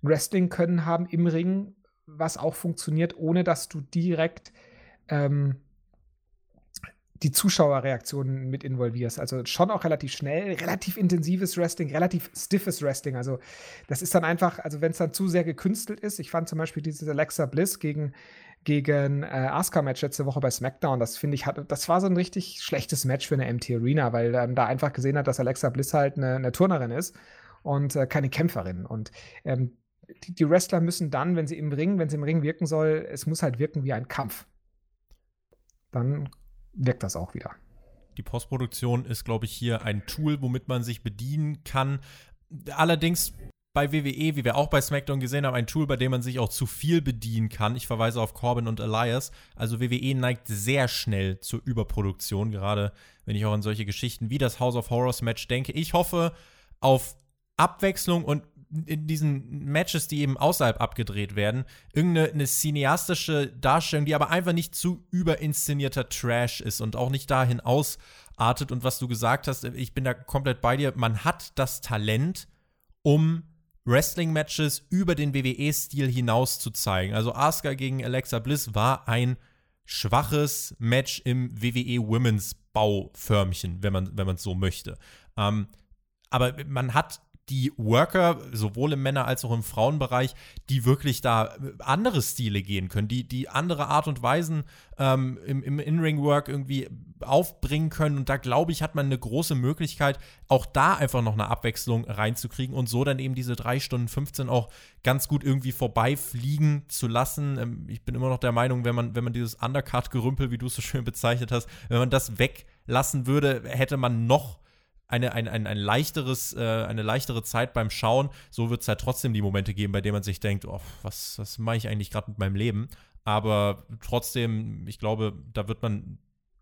Wrestling können haben im Ring, was auch funktioniert, ohne dass du direkt ähm, die Zuschauerreaktionen mit involvierst. Also schon auch relativ schnell, relativ intensives Wrestling, relativ stiffes Wrestling. Also das ist dann einfach, also wenn es dann zu sehr gekünstelt ist. Ich fand zum Beispiel dieses Alexa Bliss gegen gegen äh, Asuka-Match letzte Woche bei SmackDown. Das finde ich, hat, das war so ein richtig schlechtes Match für eine MT Arena, weil man da einfach gesehen hat, dass Alexa Bliss halt eine, eine Turnerin ist und äh, keine Kämpferin. Und ähm, die, die, Wrestler müssen dann, wenn sie im Ring, wenn sie im Ring wirken soll, es muss halt wirken wie ein Kampf. Dann wirkt das auch wieder. Die Postproduktion ist, glaube ich, hier ein Tool, womit man sich bedienen kann. Allerdings bei WWE, wie wir auch bei SmackDown gesehen haben, ein Tool, bei dem man sich auch zu viel bedienen kann. Ich verweise auf Corbin und Elias. Also WWE neigt sehr schnell zur Überproduktion, gerade wenn ich auch an solche Geschichten wie das House of Horrors Match denke. Ich hoffe auf Abwechslung und in diesen Matches, die eben außerhalb abgedreht werden, irgendeine cineastische Darstellung, die aber einfach nicht zu überinszenierter Trash ist und auch nicht dahin ausartet. Und was du gesagt hast, ich bin da komplett bei dir, man hat das Talent, um Wrestling-Matches über den WWE-Stil hinaus zu zeigen. Also Asuka gegen Alexa Bliss war ein schwaches Match im WWE Women's Bauförmchen, wenn man wenn es so möchte. Ähm, aber man hat die Worker, sowohl im Männer- als auch im Frauenbereich, die wirklich da andere Stile gehen können, die, die andere Art und Weisen ähm, im, im In-Ring-Work irgendwie aufbringen können. Und da glaube ich, hat man eine große Möglichkeit, auch da einfach noch eine Abwechslung reinzukriegen und so dann eben diese 3 Stunden 15 auch ganz gut irgendwie vorbeifliegen zu lassen. Ähm, ich bin immer noch der Meinung, wenn man, wenn man dieses Undercard-Gerümpel, wie du es so schön bezeichnet hast, wenn man das weglassen würde, hätte man noch eine, ein, ein, ein leichteres, äh, eine leichtere Zeit beim Schauen. So wird es halt trotzdem die Momente geben, bei denen man sich denkt, oh, was, was mache ich eigentlich gerade mit meinem Leben? Aber trotzdem, ich glaube, da wird man,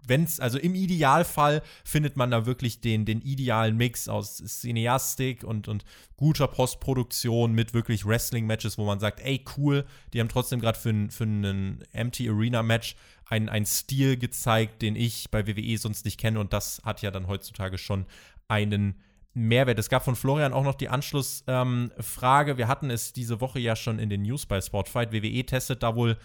wenn es, also im Idealfall findet man da wirklich den, den idealen Mix aus Cineastik und, und guter Postproduktion mit wirklich Wrestling-Matches, wo man sagt, ey, cool, die haben trotzdem gerade für, für einen Empty Arena-Match einen Stil gezeigt, den ich bei WWE sonst nicht kenne. Und das hat ja dann heutzutage schon einen Mehrwert. Es gab von Florian auch noch die Anschlussfrage. Ähm, Wir hatten es diese Woche ja schon in den News bei Sportfight. WWE testet da wohl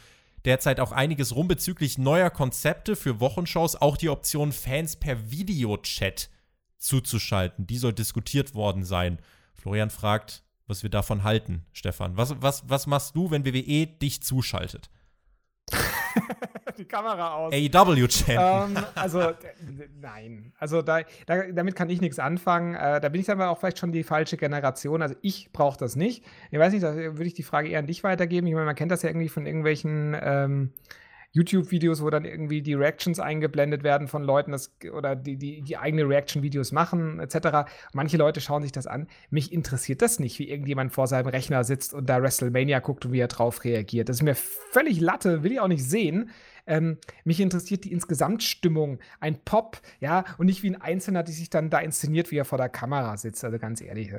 derzeit auch einiges rum bezüglich neuer Konzepte für Wochenshows. Auch die Option, Fans per Videochat zuzuschalten. Die soll diskutiert worden sein. Florian fragt, was wir davon halten, Stefan. Was, was, was machst du, wenn WWE dich zuschaltet? Kamera aus. AEW-Champion. Ähm, also, nein. Also, da, da, damit kann ich nichts anfangen. Äh, da bin ich aber auch vielleicht schon die falsche Generation. Also, ich brauche das nicht. Ich weiß nicht, da würde ich die Frage eher an dich weitergeben. Ich meine, man kennt das ja irgendwie von irgendwelchen. Ähm, YouTube-Videos, wo dann irgendwie die Reactions eingeblendet werden von Leuten das, oder die, die, die eigene Reaction-Videos machen, etc. Manche Leute schauen sich das an. Mich interessiert das nicht, wie irgendjemand vor seinem Rechner sitzt und da WrestleMania guckt und wie er drauf reagiert. Das ist mir völlig Latte, will ich auch nicht sehen. Ähm, mich interessiert die Insgesamtstimmung, ein Pop, ja, und nicht wie ein Einzelner, der sich dann da inszeniert, wie er vor der Kamera sitzt. Also ganz ehrlich,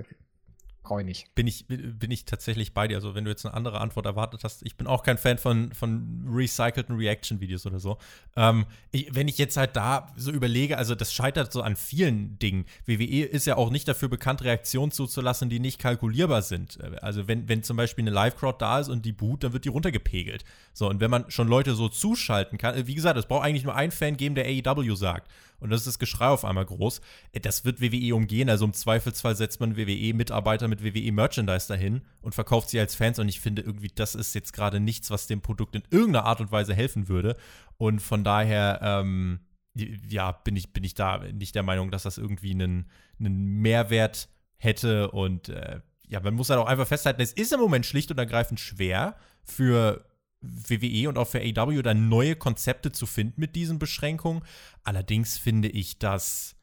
brauche ich nicht. Bin ich, bin ich tatsächlich bei dir. Also, wenn du jetzt eine andere Antwort erwartet hast, ich bin auch kein Fan von, von recycelten Reaction-Videos oder so. Ähm, ich, wenn ich jetzt halt da so überlege, also das scheitert so an vielen Dingen. WWE ist ja auch nicht dafür bekannt, Reaktionen zuzulassen, die nicht kalkulierbar sind. Also, wenn, wenn zum Beispiel eine Live-Crowd da ist und die boot, dann wird die runtergepegelt. So, und wenn man schon Leute so zuschalten kann, wie gesagt, es braucht eigentlich nur einen Fan geben, der AEW sagt und das ist das Geschrei auf einmal groß. Äh, das wird WWE umgehen. Also im Zweifelsfall setzt man WWE-Mitarbeiter mit WWE-Merchandise dahin und verkauft sie als Fans. Und ich finde irgendwie, das ist jetzt gerade nichts, was dem Produkt in irgendeiner Art und Weise helfen würde. Und von daher, ähm, ja, bin ich, bin ich da nicht der Meinung, dass das irgendwie einen, einen Mehrwert hätte. Und äh, ja, man muss halt auch einfach festhalten, es ist im Moment schlicht und ergreifend schwer für WWE und auch für AW da neue Konzepte zu finden mit diesen Beschränkungen. Allerdings finde ich, dass,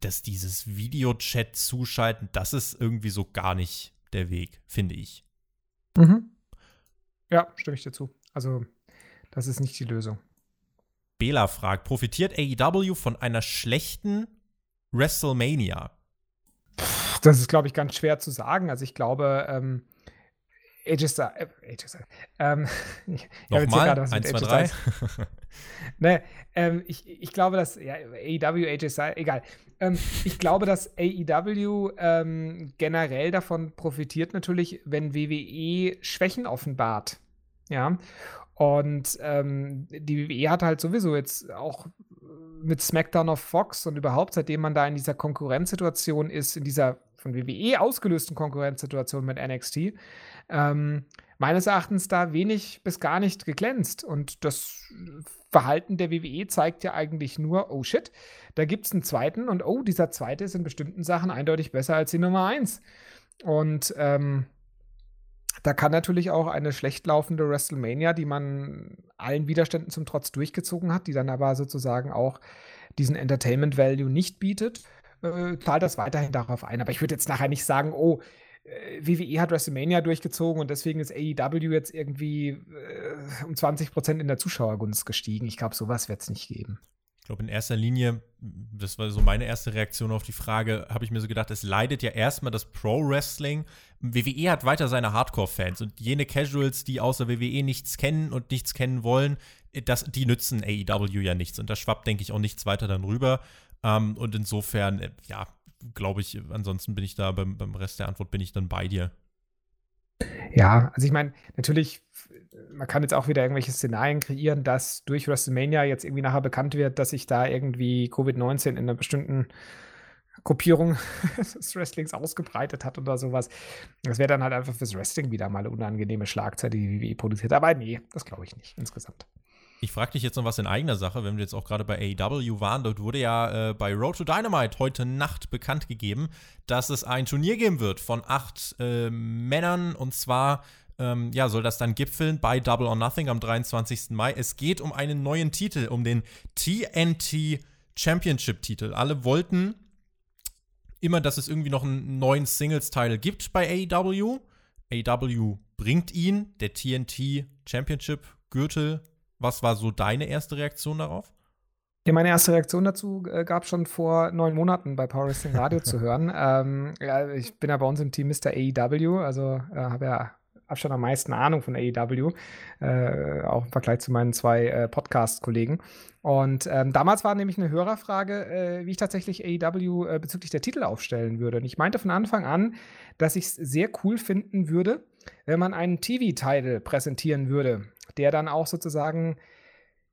dass dieses Videochat zuschalten, das ist irgendwie so gar nicht der Weg, finde ich. Mhm. Ja, stimme ich dir zu. Also, das ist nicht die Lösung. Bela fragt: Profitiert AEW von einer schlechten WrestleMania? Das ist, glaube ich, ganz schwer zu sagen. Also, ich glaube, ähm, Styles. Äh, Styles. Ähm, Nochmal, 1, 2, 3. ne, ähm, ich, ich glaube, dass ja, AEW, Styles, egal. Ähm, ich glaube, dass AEW ähm, generell davon profitiert natürlich, wenn WWE Schwächen offenbart. Ja. Und ähm, die WWE hat halt sowieso jetzt auch mit SmackDown auf Fox und überhaupt, seitdem man da in dieser Konkurrenzsituation ist, in dieser von WWE ausgelösten Konkurrenzsituation mit NXT, ähm, meines Erachtens da wenig bis gar nicht geglänzt. Und das Verhalten der WWE zeigt ja eigentlich nur, oh shit, da gibt es einen zweiten und oh, dieser zweite ist in bestimmten Sachen eindeutig besser als die Nummer eins. Und ähm, da kann natürlich auch eine schlecht laufende WrestleMania, die man allen Widerständen zum Trotz durchgezogen hat, die dann aber sozusagen auch diesen Entertainment Value nicht bietet, äh, zahlt das weiterhin darauf ein. Aber ich würde jetzt nachher nicht sagen, oh, WWE hat WrestleMania durchgezogen und deswegen ist AEW jetzt irgendwie äh, um 20 Prozent in der Zuschauergunst gestiegen. Ich glaube, sowas wird es nicht geben. Ich glaube, in erster Linie, das war so meine erste Reaktion auf die Frage, habe ich mir so gedacht, es leidet ja erstmal das Pro-Wrestling. WWE hat weiter seine Hardcore-Fans und jene Casuals, die außer WWE nichts kennen und nichts kennen wollen, das, die nützen AEW ja nichts. Und da schwappt, denke ich, auch nichts weiter dann rüber. Ähm, und insofern, äh, ja, glaube ich, ansonsten bin ich da beim, beim Rest der Antwort bin ich dann bei dir. Ja, also ich meine, natürlich, man kann jetzt auch wieder irgendwelche Szenarien kreieren, dass durch WrestleMania jetzt irgendwie nachher bekannt wird, dass sich da irgendwie Covid-19 in einer bestimmten Gruppierung des Wrestlings ausgebreitet hat oder sowas. Das wäre dann halt einfach fürs Wrestling wieder mal eine unangenehme Schlagzeile, die WWE produziert. Aber nee, das glaube ich nicht insgesamt. Ich frage dich jetzt noch was in eigener Sache, wenn wir jetzt auch gerade bei AEW waren. Dort wurde ja äh, bei Road to Dynamite heute Nacht bekannt gegeben, dass es ein Turnier geben wird von acht äh, Männern. Und zwar ähm, ja, soll das dann gipfeln bei Double or Nothing am 23. Mai. Es geht um einen neuen Titel, um den TNT Championship-Titel. Alle wollten immer, dass es irgendwie noch einen neuen Singles-Title gibt bei AEW. AEW bringt ihn, der TNT Championship-Gürtel was war so deine erste Reaktion darauf? Ja, meine erste Reaktion dazu äh, gab schon vor neun Monaten bei Power Wrestling Radio zu hören. Ähm, ja, ich bin ja bei uns im Team Mr. AEW, also äh, habe ja hab schon am meisten Ahnung von AEW, äh, auch im Vergleich zu meinen zwei äh, Podcast-Kollegen. Und ähm, damals war nämlich eine Hörerfrage, äh, wie ich tatsächlich AEW äh, bezüglich der Titel aufstellen würde. Und ich meinte von Anfang an, dass ich es sehr cool finden würde, wenn man einen TV-Title präsentieren würde der dann auch sozusagen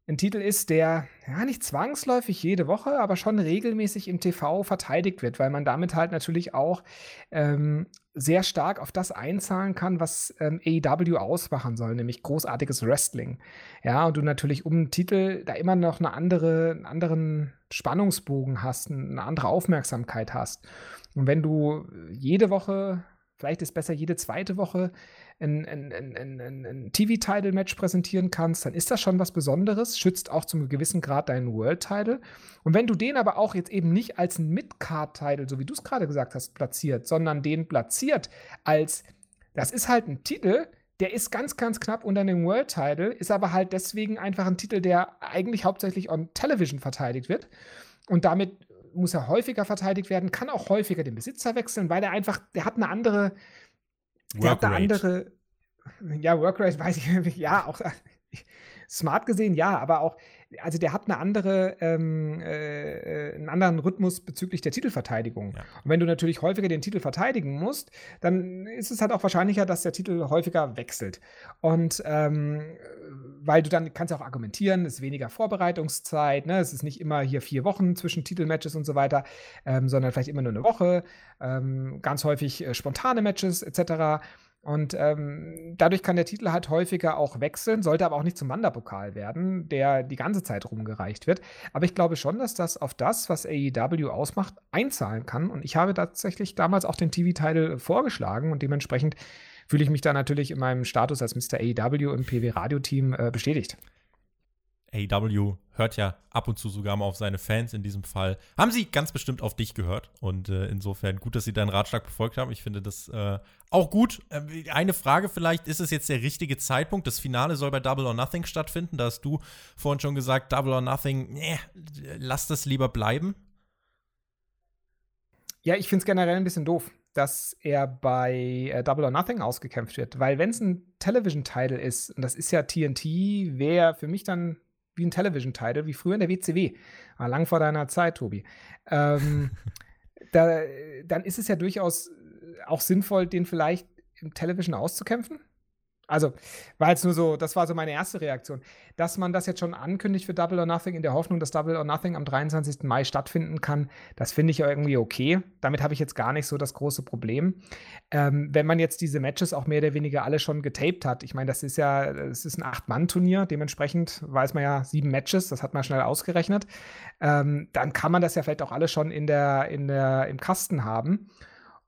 ein Titel ist, der ja nicht zwangsläufig jede Woche, aber schon regelmäßig im TV verteidigt wird, weil man damit halt natürlich auch ähm, sehr stark auf das einzahlen kann, was ähm, AEW ausmachen soll, nämlich großartiges Wrestling. Ja, und du natürlich um einen Titel da immer noch eine andere, einen anderen Spannungsbogen hast, eine andere Aufmerksamkeit hast. Und wenn du jede Woche, vielleicht ist besser jede zweite Woche, ein, ein, ein, ein TV-Title-Match präsentieren kannst, dann ist das schon was Besonderes, schützt auch zum gewissen Grad deinen World-Title. Und wenn du den aber auch jetzt eben nicht als ein Mid-Card-Title, so wie du es gerade gesagt hast, platziert, sondern den platziert als, das ist halt ein Titel, der ist ganz, ganz knapp unter dem World-Title, ist aber halt deswegen einfach ein Titel, der eigentlich hauptsächlich on Television verteidigt wird. Und damit muss er häufiger verteidigt werden, kann auch häufiger den Besitzer wechseln, weil er einfach, der hat eine andere, der hat eine andere, ja, Workrate weiß ich, ja, auch smart gesehen, ja, aber auch, also der hat eine andere, ähm, äh, einen anderen Rhythmus bezüglich der Titelverteidigung. Ja. Und wenn du natürlich häufiger den Titel verteidigen musst, dann ist es halt auch wahrscheinlicher, dass der Titel häufiger wechselt. Und ähm, weil du dann kannst auch argumentieren, es ist weniger Vorbereitungszeit, ne? es ist nicht immer hier vier Wochen zwischen Titelmatches und so weiter, ähm, sondern vielleicht immer nur eine Woche, ähm, ganz häufig äh, spontane Matches etc. Und ähm, dadurch kann der Titel halt häufiger auch wechseln, sollte aber auch nicht zum Wanderpokal werden, der die ganze Zeit rumgereicht wird. Aber ich glaube schon, dass das auf das, was AEW ausmacht, einzahlen kann. Und ich habe tatsächlich damals auch den TV-Titel vorgeschlagen und dementsprechend fühle ich mich da natürlich in meinem Status als Mr. AEW im PW-Radio-Team äh, bestätigt. AEW hört ja ab und zu sogar mal auf seine Fans in diesem Fall. Haben sie ganz bestimmt auf dich gehört. Und äh, insofern gut, dass sie deinen Ratschlag befolgt haben. Ich finde das äh, auch gut. Äh, eine Frage vielleicht, ist es jetzt der richtige Zeitpunkt? Das Finale soll bei Double or Nothing stattfinden. Da hast du vorhin schon gesagt, Double or Nothing, nee, lass das lieber bleiben. Ja, ich finde es generell ein bisschen doof, dass er bei äh, Double or Nothing ausgekämpft wird. Weil wenn es ein Television-Title ist, und das ist ja TNT, wäre für mich dann wie ein Television-Title, wie früher in der WCW. War lang vor deiner Zeit, Tobi. Ähm, da, dann ist es ja durchaus auch sinnvoll, den vielleicht im Television auszukämpfen. Also, war jetzt nur so, das war so meine erste Reaktion. Dass man das jetzt schon ankündigt für Double or Nothing in der Hoffnung, dass Double or Nothing am 23. Mai stattfinden kann, das finde ich irgendwie okay. Damit habe ich jetzt gar nicht so das große Problem. Ähm, wenn man jetzt diese Matches auch mehr oder weniger alle schon getaped hat, ich meine, das ist ja, es ist ein Acht-Mann-Turnier, dementsprechend weiß man ja sieben Matches, das hat man schnell ausgerechnet. Ähm, dann kann man das ja vielleicht auch alle schon in der, in der, im Kasten haben.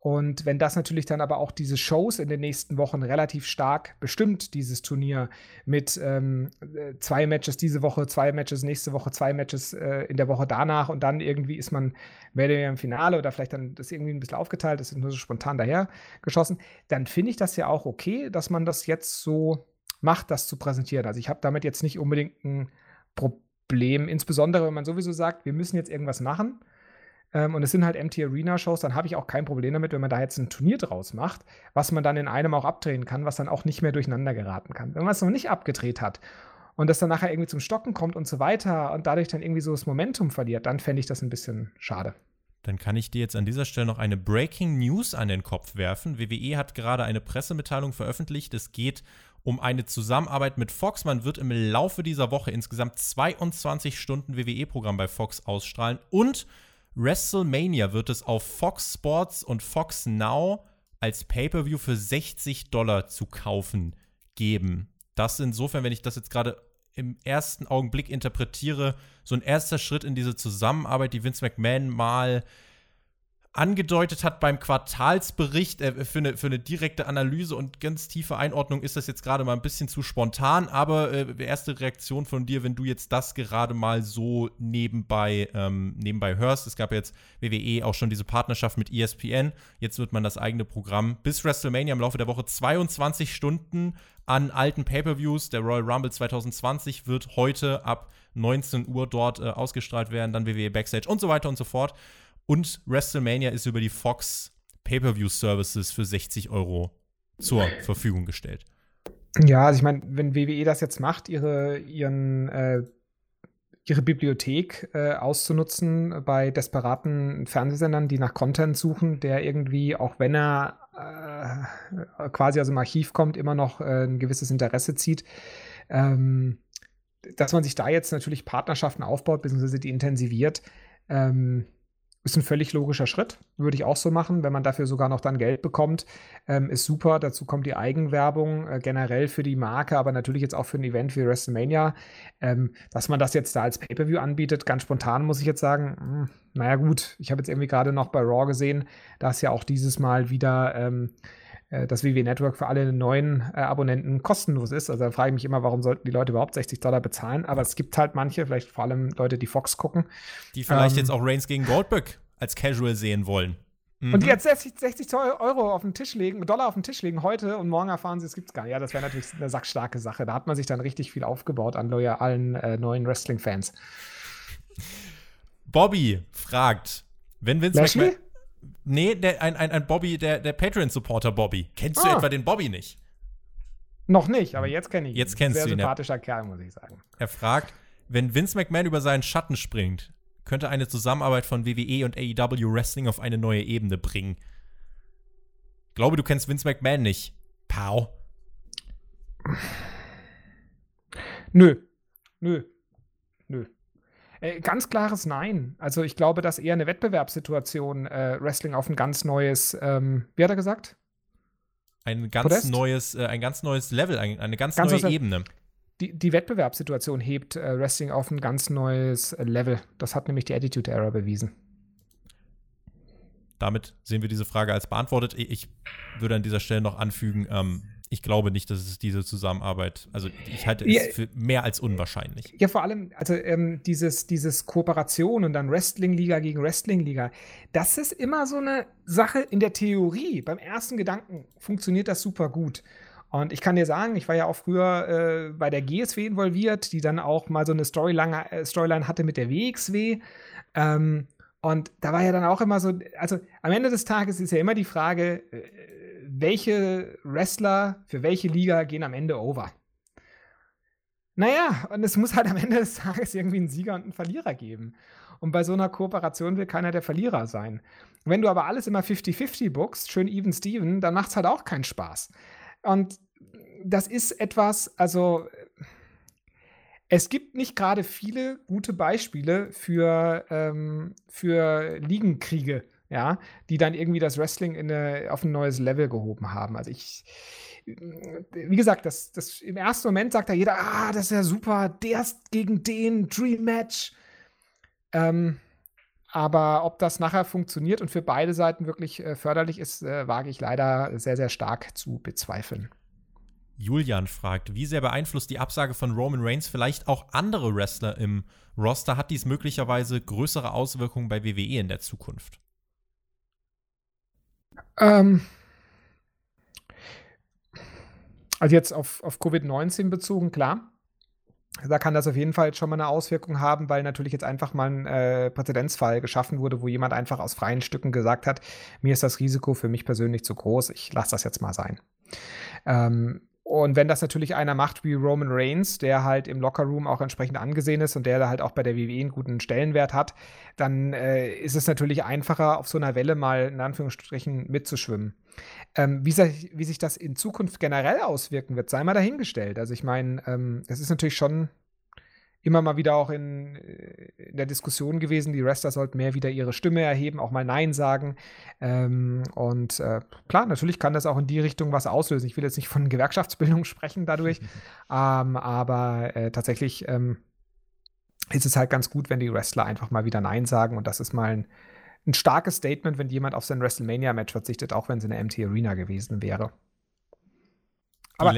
Und wenn das natürlich dann aber auch diese Shows in den nächsten Wochen relativ stark bestimmt, dieses Turnier mit ähm, äh, zwei Matches diese Woche, zwei Matches nächste Woche, zwei Matches äh, in der Woche danach und dann irgendwie ist man mehr oder weniger im Finale oder vielleicht dann das irgendwie ein bisschen aufgeteilt, das ist nur so spontan daher geschossen, dann finde ich das ja auch okay, dass man das jetzt so macht, das zu präsentieren. Also ich habe damit jetzt nicht unbedingt ein Problem, insbesondere wenn man sowieso sagt, wir müssen jetzt irgendwas machen ähm, und es sind halt MT Arena-Shows, dann habe ich auch kein Problem damit, wenn man da jetzt ein Turnier draus macht, was man dann in einem auch abdrehen kann, was dann auch nicht mehr durcheinander geraten kann. Wenn man es noch nicht abgedreht hat und das dann nachher irgendwie zum Stocken kommt und so weiter und dadurch dann irgendwie so das Momentum verliert, dann fände ich das ein bisschen schade. Dann kann ich dir jetzt an dieser Stelle noch eine Breaking News an den Kopf werfen. WWE hat gerade eine Pressemitteilung veröffentlicht. Es geht um eine Zusammenarbeit mit Fox. Man wird im Laufe dieser Woche insgesamt 22 Stunden WWE-Programm bei Fox ausstrahlen und WrestleMania wird es auf Fox Sports und Fox Now als Pay-per-View für 60 Dollar zu kaufen geben. Das insofern, wenn ich das jetzt gerade im ersten Augenblick interpretiere, so ein erster Schritt in diese Zusammenarbeit, die Vince McMahon mal angedeutet hat beim Quartalsbericht, äh, für, eine, für eine direkte Analyse und ganz tiefe Einordnung ist das jetzt gerade mal ein bisschen zu spontan, aber äh, erste Reaktion von dir, wenn du jetzt das gerade mal so nebenbei, ähm, nebenbei hörst. Es gab jetzt WWE auch schon diese Partnerschaft mit ESPN. Jetzt wird man das eigene Programm bis WrestleMania im Laufe der Woche 22 Stunden an alten Pay-per-Views. Der Royal Rumble 2020 wird heute ab 19 Uhr dort äh, ausgestrahlt werden, dann WWE Backstage und so weiter und so fort. Und WrestleMania ist über die Fox Pay-Per-View Services für 60 Euro zur Verfügung gestellt. Ja, also ich meine, wenn WWE das jetzt macht, ihre, ihren, äh, ihre Bibliothek äh, auszunutzen bei desperaten Fernsehsendern, die nach Content suchen, der irgendwie, auch wenn er äh, quasi aus dem Archiv kommt, immer noch äh, ein gewisses Interesse zieht. Ähm, dass man sich da jetzt natürlich Partnerschaften aufbaut, beziehungsweise die intensiviert, ähm, ist ein völlig logischer Schritt, würde ich auch so machen, wenn man dafür sogar noch dann Geld bekommt. Ähm, ist super. Dazu kommt die Eigenwerbung äh, generell für die Marke, aber natürlich jetzt auch für ein Event wie WrestleMania. Ähm, dass man das jetzt da als Pay-Per-View anbietet, ganz spontan muss ich jetzt sagen, mh, hm, naja, gut. Ich habe jetzt irgendwie gerade noch bei Raw gesehen, dass ja auch dieses Mal wieder. Ähm, äh, das WW Network für alle neuen äh, Abonnenten kostenlos ist. Also da frage ich mich immer, warum sollten die Leute überhaupt 60 Dollar bezahlen? Aber es gibt halt manche, vielleicht vor allem Leute, die Fox gucken. Die vielleicht ähm, jetzt auch Reigns gegen Goldberg als Casual sehen wollen. Mhm. Und die mhm. jetzt 60, 60 Euro auf den Tisch legen, Dollar auf den Tisch legen heute und morgen erfahren sie, es gibt es gar nicht. Ja, das wäre natürlich eine sackstarke Sache. Da hat man sich dann richtig viel aufgebaut an loyalen äh, neuen Wrestling-Fans. Bobby fragt, wenn Vince Lashley? McMahon. Nee, der, ein, ein, ein Bobby, der, der Patreon-Supporter Bobby. Kennst ah. du etwa den Bobby nicht? Noch nicht, aber jetzt kenne ich ihn. Jetzt kennst Sehr du ihn. Sehr sympathischer Kerl, muss ich sagen. Er fragt, wenn Vince McMahon über seinen Schatten springt, könnte eine Zusammenarbeit von WWE und AEW Wrestling auf eine neue Ebene bringen. Glaube, du kennst Vince McMahon nicht. Pow. Nö. Nö. Äh, ganz klares Nein. Also ich glaube, dass eher eine Wettbewerbssituation äh, Wrestling auf ein ganz neues, ähm, wie hat er gesagt? Ein ganz Podest? neues, äh, ein ganz neues Level, ein, eine ganz, ganz neue Ebene. Die, die, Wettbewerbssituation hebt äh, Wrestling auf ein ganz neues Level. Das hat nämlich die Attitude Era bewiesen. Damit sehen wir diese Frage als beantwortet. Ich würde an dieser Stelle noch anfügen, ähm, ich glaube nicht, dass es diese Zusammenarbeit, also ich halte es ja, für mehr als unwahrscheinlich. Ja, vor allem, also ähm, dieses, dieses Kooperation und dann Wrestling-Liga gegen Wrestling-Liga, das ist immer so eine Sache in der Theorie. Beim ersten Gedanken funktioniert das super gut. Und ich kann dir sagen, ich war ja auch früher äh, bei der GSW involviert, die dann auch mal so eine Storyline, äh, Storyline hatte mit der WXW. Ähm, und da war ja dann auch immer so, also am Ende des Tages ist ja immer die Frage, äh, welche Wrestler für welche Liga gehen am Ende over? Naja, und es muss halt am Ende des Tages irgendwie einen Sieger und einen Verlierer geben. Und bei so einer Kooperation will keiner der Verlierer sein. Wenn du aber alles immer 50-50 bookst, schön even Steven, dann macht es halt auch keinen Spaß. Und das ist etwas, also es gibt nicht gerade viele gute Beispiele für, ähm, für Ligenkriege, ja, die dann irgendwie das Wrestling eine, auf ein neues Level gehoben haben. Also ich, wie gesagt, das, das, im ersten Moment sagt da jeder, ah, das ist ja super, der ist gegen den, Dream Match. Ähm, aber ob das nachher funktioniert und für beide Seiten wirklich äh, förderlich ist, äh, wage ich leider sehr, sehr stark zu bezweifeln. Julian fragt, wie sehr beeinflusst die Absage von Roman Reigns vielleicht auch andere Wrestler im Roster? Hat dies möglicherweise größere Auswirkungen bei WWE in der Zukunft? Ähm, also jetzt auf, auf Covid-19 bezogen, klar. Da kann das auf jeden Fall schon mal eine Auswirkung haben, weil natürlich jetzt einfach mal ein äh, Präzedenzfall geschaffen wurde, wo jemand einfach aus freien Stücken gesagt hat, mir ist das Risiko für mich persönlich zu groß, ich lasse das jetzt mal sein. Ähm, und wenn das natürlich einer macht wie Roman Reigns, der halt im Lockerroom auch entsprechend angesehen ist und der da halt auch bei der WWE einen guten Stellenwert hat, dann äh, ist es natürlich einfacher, auf so einer Welle mal in Anführungsstrichen mitzuschwimmen. Ähm, wie, sich, wie, sich, das in Zukunft generell auswirken wird, sei mal dahingestellt. Also ich meine, ähm, das ist natürlich schon immer mal wieder auch in, äh, in, der Diskussion gewesen, die Wrestler sollten mehr wieder ihre Stimme erheben, auch mal Nein sagen. Ähm, und äh, klar, natürlich kann das auch in die Richtung was auslösen. Ich will jetzt nicht von Gewerkschaftsbildung sprechen dadurch, ähm, aber äh, tatsächlich ähm, ist es halt ganz gut, wenn die Wrestler einfach mal wieder Nein sagen und das ist mal ein, ein starkes Statement, wenn jemand auf sein WrestleMania-Match verzichtet, auch wenn es in der MT Arena gewesen wäre. Aber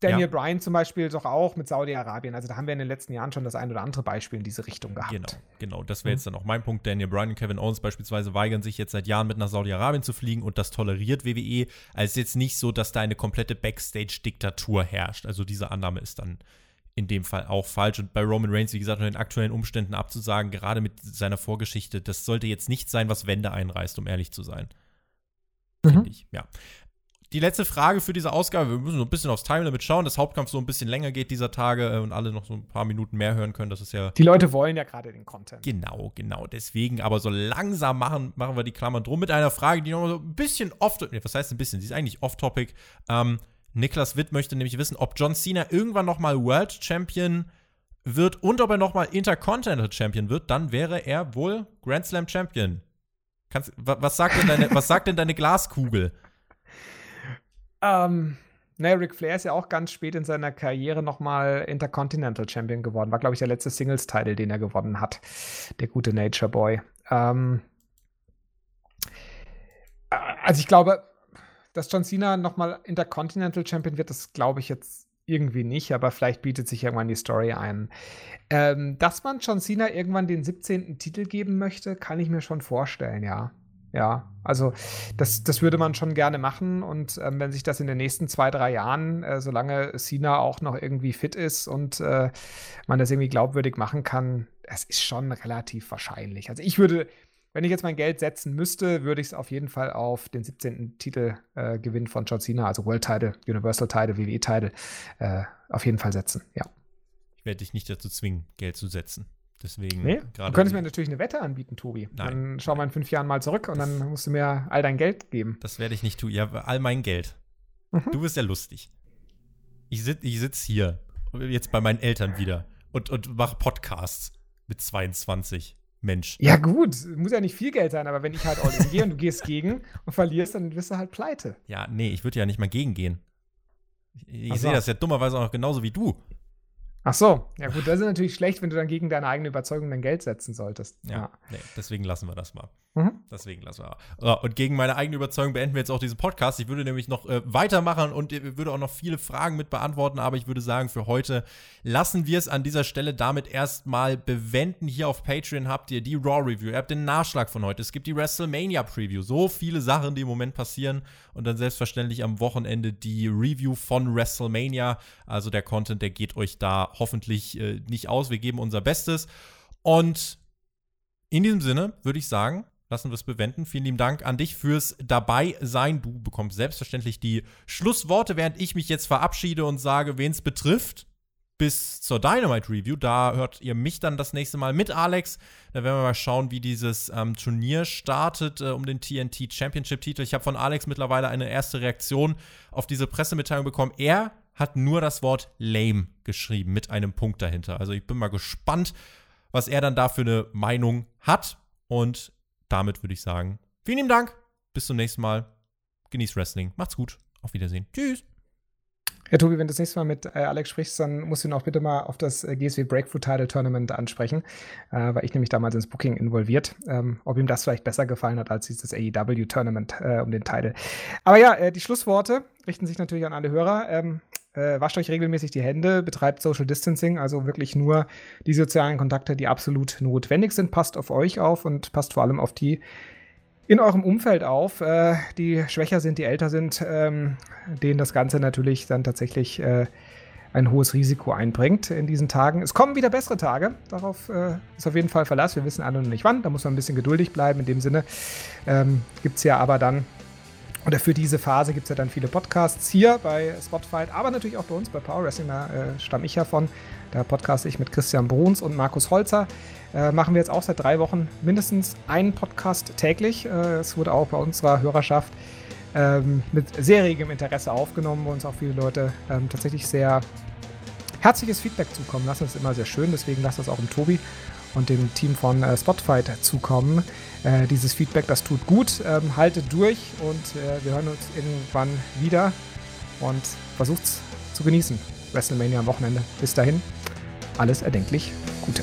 Daniel ja. Bryan zum Beispiel doch auch mit Saudi-Arabien. Also da haben wir in den letzten Jahren schon das ein oder andere Beispiel in diese Richtung gehabt. Genau, genau. Das wäre jetzt dann auch mein Punkt. Daniel Bryan und Kevin Owens beispielsweise weigern sich jetzt seit Jahren mit nach Saudi-Arabien zu fliegen und das toleriert WWE. Also ist jetzt nicht so, dass da eine komplette Backstage-Diktatur herrscht. Also diese Annahme ist dann in dem Fall auch falsch. Und bei Roman Reigns, wie gesagt, unter den aktuellen Umständen abzusagen, gerade mit seiner Vorgeschichte, das sollte jetzt nicht sein, was Wände einreißt, um ehrlich zu sein. Mhm. Finde ich, ja die letzte Frage für diese Ausgabe. Wir müssen so ein bisschen aufs Time Limit schauen, dass Hauptkampf so ein bisschen länger geht dieser Tage äh, und alle noch so ein paar Minuten mehr hören können. Das ist ja. Die Leute wollen ja gerade den Content. Genau, genau. Deswegen, aber so langsam machen, machen wir die Klammern drum mit einer Frage, die noch so ein bisschen off. Nee, was heißt ein bisschen? Sie ist eigentlich off-topic. Ähm, Niklas Witt möchte nämlich wissen, ob John Cena irgendwann noch mal World Champion wird und ob er noch mal Intercontinental Champion wird. Dann wäre er wohl Grand Slam Champion. Kannst, was, sagt denn deine, was sagt denn deine Glaskugel? Ähm, naja, Ric Flair ist ja auch ganz spät in seiner Karriere nochmal Intercontinental Champion geworden. War, glaube ich, der letzte Singles-Title, den er gewonnen hat. Der gute Nature Boy. Ähm, äh, also ich glaube, dass John Cena nochmal Intercontinental Champion wird, das glaube ich jetzt irgendwie nicht, aber vielleicht bietet sich irgendwann die Story ein. Ähm, dass man John Cena irgendwann den 17. Titel geben möchte, kann ich mir schon vorstellen, ja. Ja, also das, das würde man schon gerne machen. Und ähm, wenn sich das in den nächsten zwei, drei Jahren, äh, solange Sina auch noch irgendwie fit ist und äh, man das irgendwie glaubwürdig machen kann, es ist schon relativ wahrscheinlich. Also ich würde, wenn ich jetzt mein Geld setzen müsste, würde ich es auf jeden Fall auf den 17. Titelgewinn äh, von John Cena, also World Title, Universal Title, WWE Title, äh, auf jeden Fall setzen, ja. Ich werde dich nicht dazu zwingen, Geld zu setzen. Deswegen. Nee, du könntest mir natürlich eine Wette anbieten, Tobi. Nein. Dann schau mal in fünf Jahren mal zurück und dann musst du mir all dein Geld geben. Das werde ich nicht tun. Ja, all mein Geld. Mhm. Du bist ja lustig. Ich sitze ich sitz hier, jetzt bei meinen Eltern wieder und, und mache Podcasts mit 22. Mensch. Ja, gut, muss ja nicht viel Geld sein, aber wenn ich halt all in gehe und du gehst gegen und verlierst, dann wirst du halt pleite. Ja, nee, ich würde ja nicht mal gegen gehen. Ich, ich sehe das ja dummerweise auch genauso wie du. Ach so, ja gut, das ist natürlich schlecht, wenn du dann gegen deine eigene Überzeugung dein Geld setzen solltest. Ja, ja. Nee, deswegen lassen wir das mal. Mhm. Deswegen lassen wir. Und gegen meine eigene Überzeugung beenden wir jetzt auch diesen Podcast. Ich würde nämlich noch äh, weitermachen und würde auch noch viele Fragen mit beantworten, aber ich würde sagen, für heute lassen wir es an dieser Stelle damit erstmal bewenden. Hier auf Patreon habt ihr die Raw Review, ihr habt den Nachschlag von heute, es gibt die WrestleMania Preview. So viele Sachen, die im Moment passieren. Und dann selbstverständlich am Wochenende die Review von WrestleMania. Also der Content, der geht euch da hoffentlich äh, nicht aus. Wir geben unser Bestes. Und in diesem Sinne würde ich sagen, lassen wir es bewenden. Vielen lieben Dank an dich fürs Dabei-Sein. Du bekommst selbstverständlich die Schlussworte, während ich mich jetzt verabschiede und sage, wen es betrifft. Bis zur Dynamite Review. Da hört ihr mich dann das nächste Mal mit Alex. Da werden wir mal schauen, wie dieses ähm, Turnier startet äh, um den TNT Championship Titel. Ich habe von Alex mittlerweile eine erste Reaktion auf diese Pressemitteilung bekommen. Er hat nur das Wort lame geschrieben mit einem Punkt dahinter. Also ich bin mal gespannt, was er dann da für eine Meinung hat. Und damit würde ich sagen, vielen lieben Dank. Bis zum nächsten Mal. Genießt Wrestling. Macht's gut. Auf Wiedersehen. Tschüss. Ja, Tobi, wenn du das nächste Mal mit äh, Alex sprichst, dann musst du ihn auch bitte mal auf das äh, GSW Breakthrough Title Tournament ansprechen, äh, weil ich nämlich damals ins Booking involviert, ähm, ob ihm das vielleicht besser gefallen hat als dieses AEW Tournament äh, um den Title. Aber ja, äh, die Schlussworte richten sich natürlich an alle Hörer. Ähm, äh, wascht euch regelmäßig die Hände, betreibt Social Distancing, also wirklich nur die sozialen Kontakte, die absolut notwendig sind. Passt auf euch auf und passt vor allem auf die, in eurem Umfeld auf, äh, die schwächer sind, die älter sind, ähm, denen das Ganze natürlich dann tatsächlich äh, ein hohes Risiko einbringt in diesen Tagen. Es kommen wieder bessere Tage, darauf äh, ist auf jeden Fall Verlass. Wir wissen alle noch nicht wann, da muss man ein bisschen geduldig bleiben. In dem Sinne ähm, gibt es ja aber dann, oder für diese Phase gibt es ja dann viele Podcasts hier bei Spotify, aber natürlich auch bei uns bei Power Wrestling, da äh, stamme ich ja von. Da podcaste ich mit Christian Bruns und Markus Holzer. Äh, machen wir jetzt auch seit drei Wochen mindestens einen Podcast täglich. Äh, es wurde auch bei unserer Hörerschaft ähm, mit sehr regem Interesse aufgenommen, wo uns auch viele Leute ähm, tatsächlich sehr herzliches Feedback zukommen lassen. Das ist immer sehr schön, deswegen lasst das auch im Tobi und dem Team von äh, Spotify zukommen. Äh, dieses Feedback, das tut gut. Ähm, haltet durch und äh, wir hören uns irgendwann wieder und versucht's zu genießen. WrestleMania am Wochenende. Bis dahin, alles erdenklich Gute.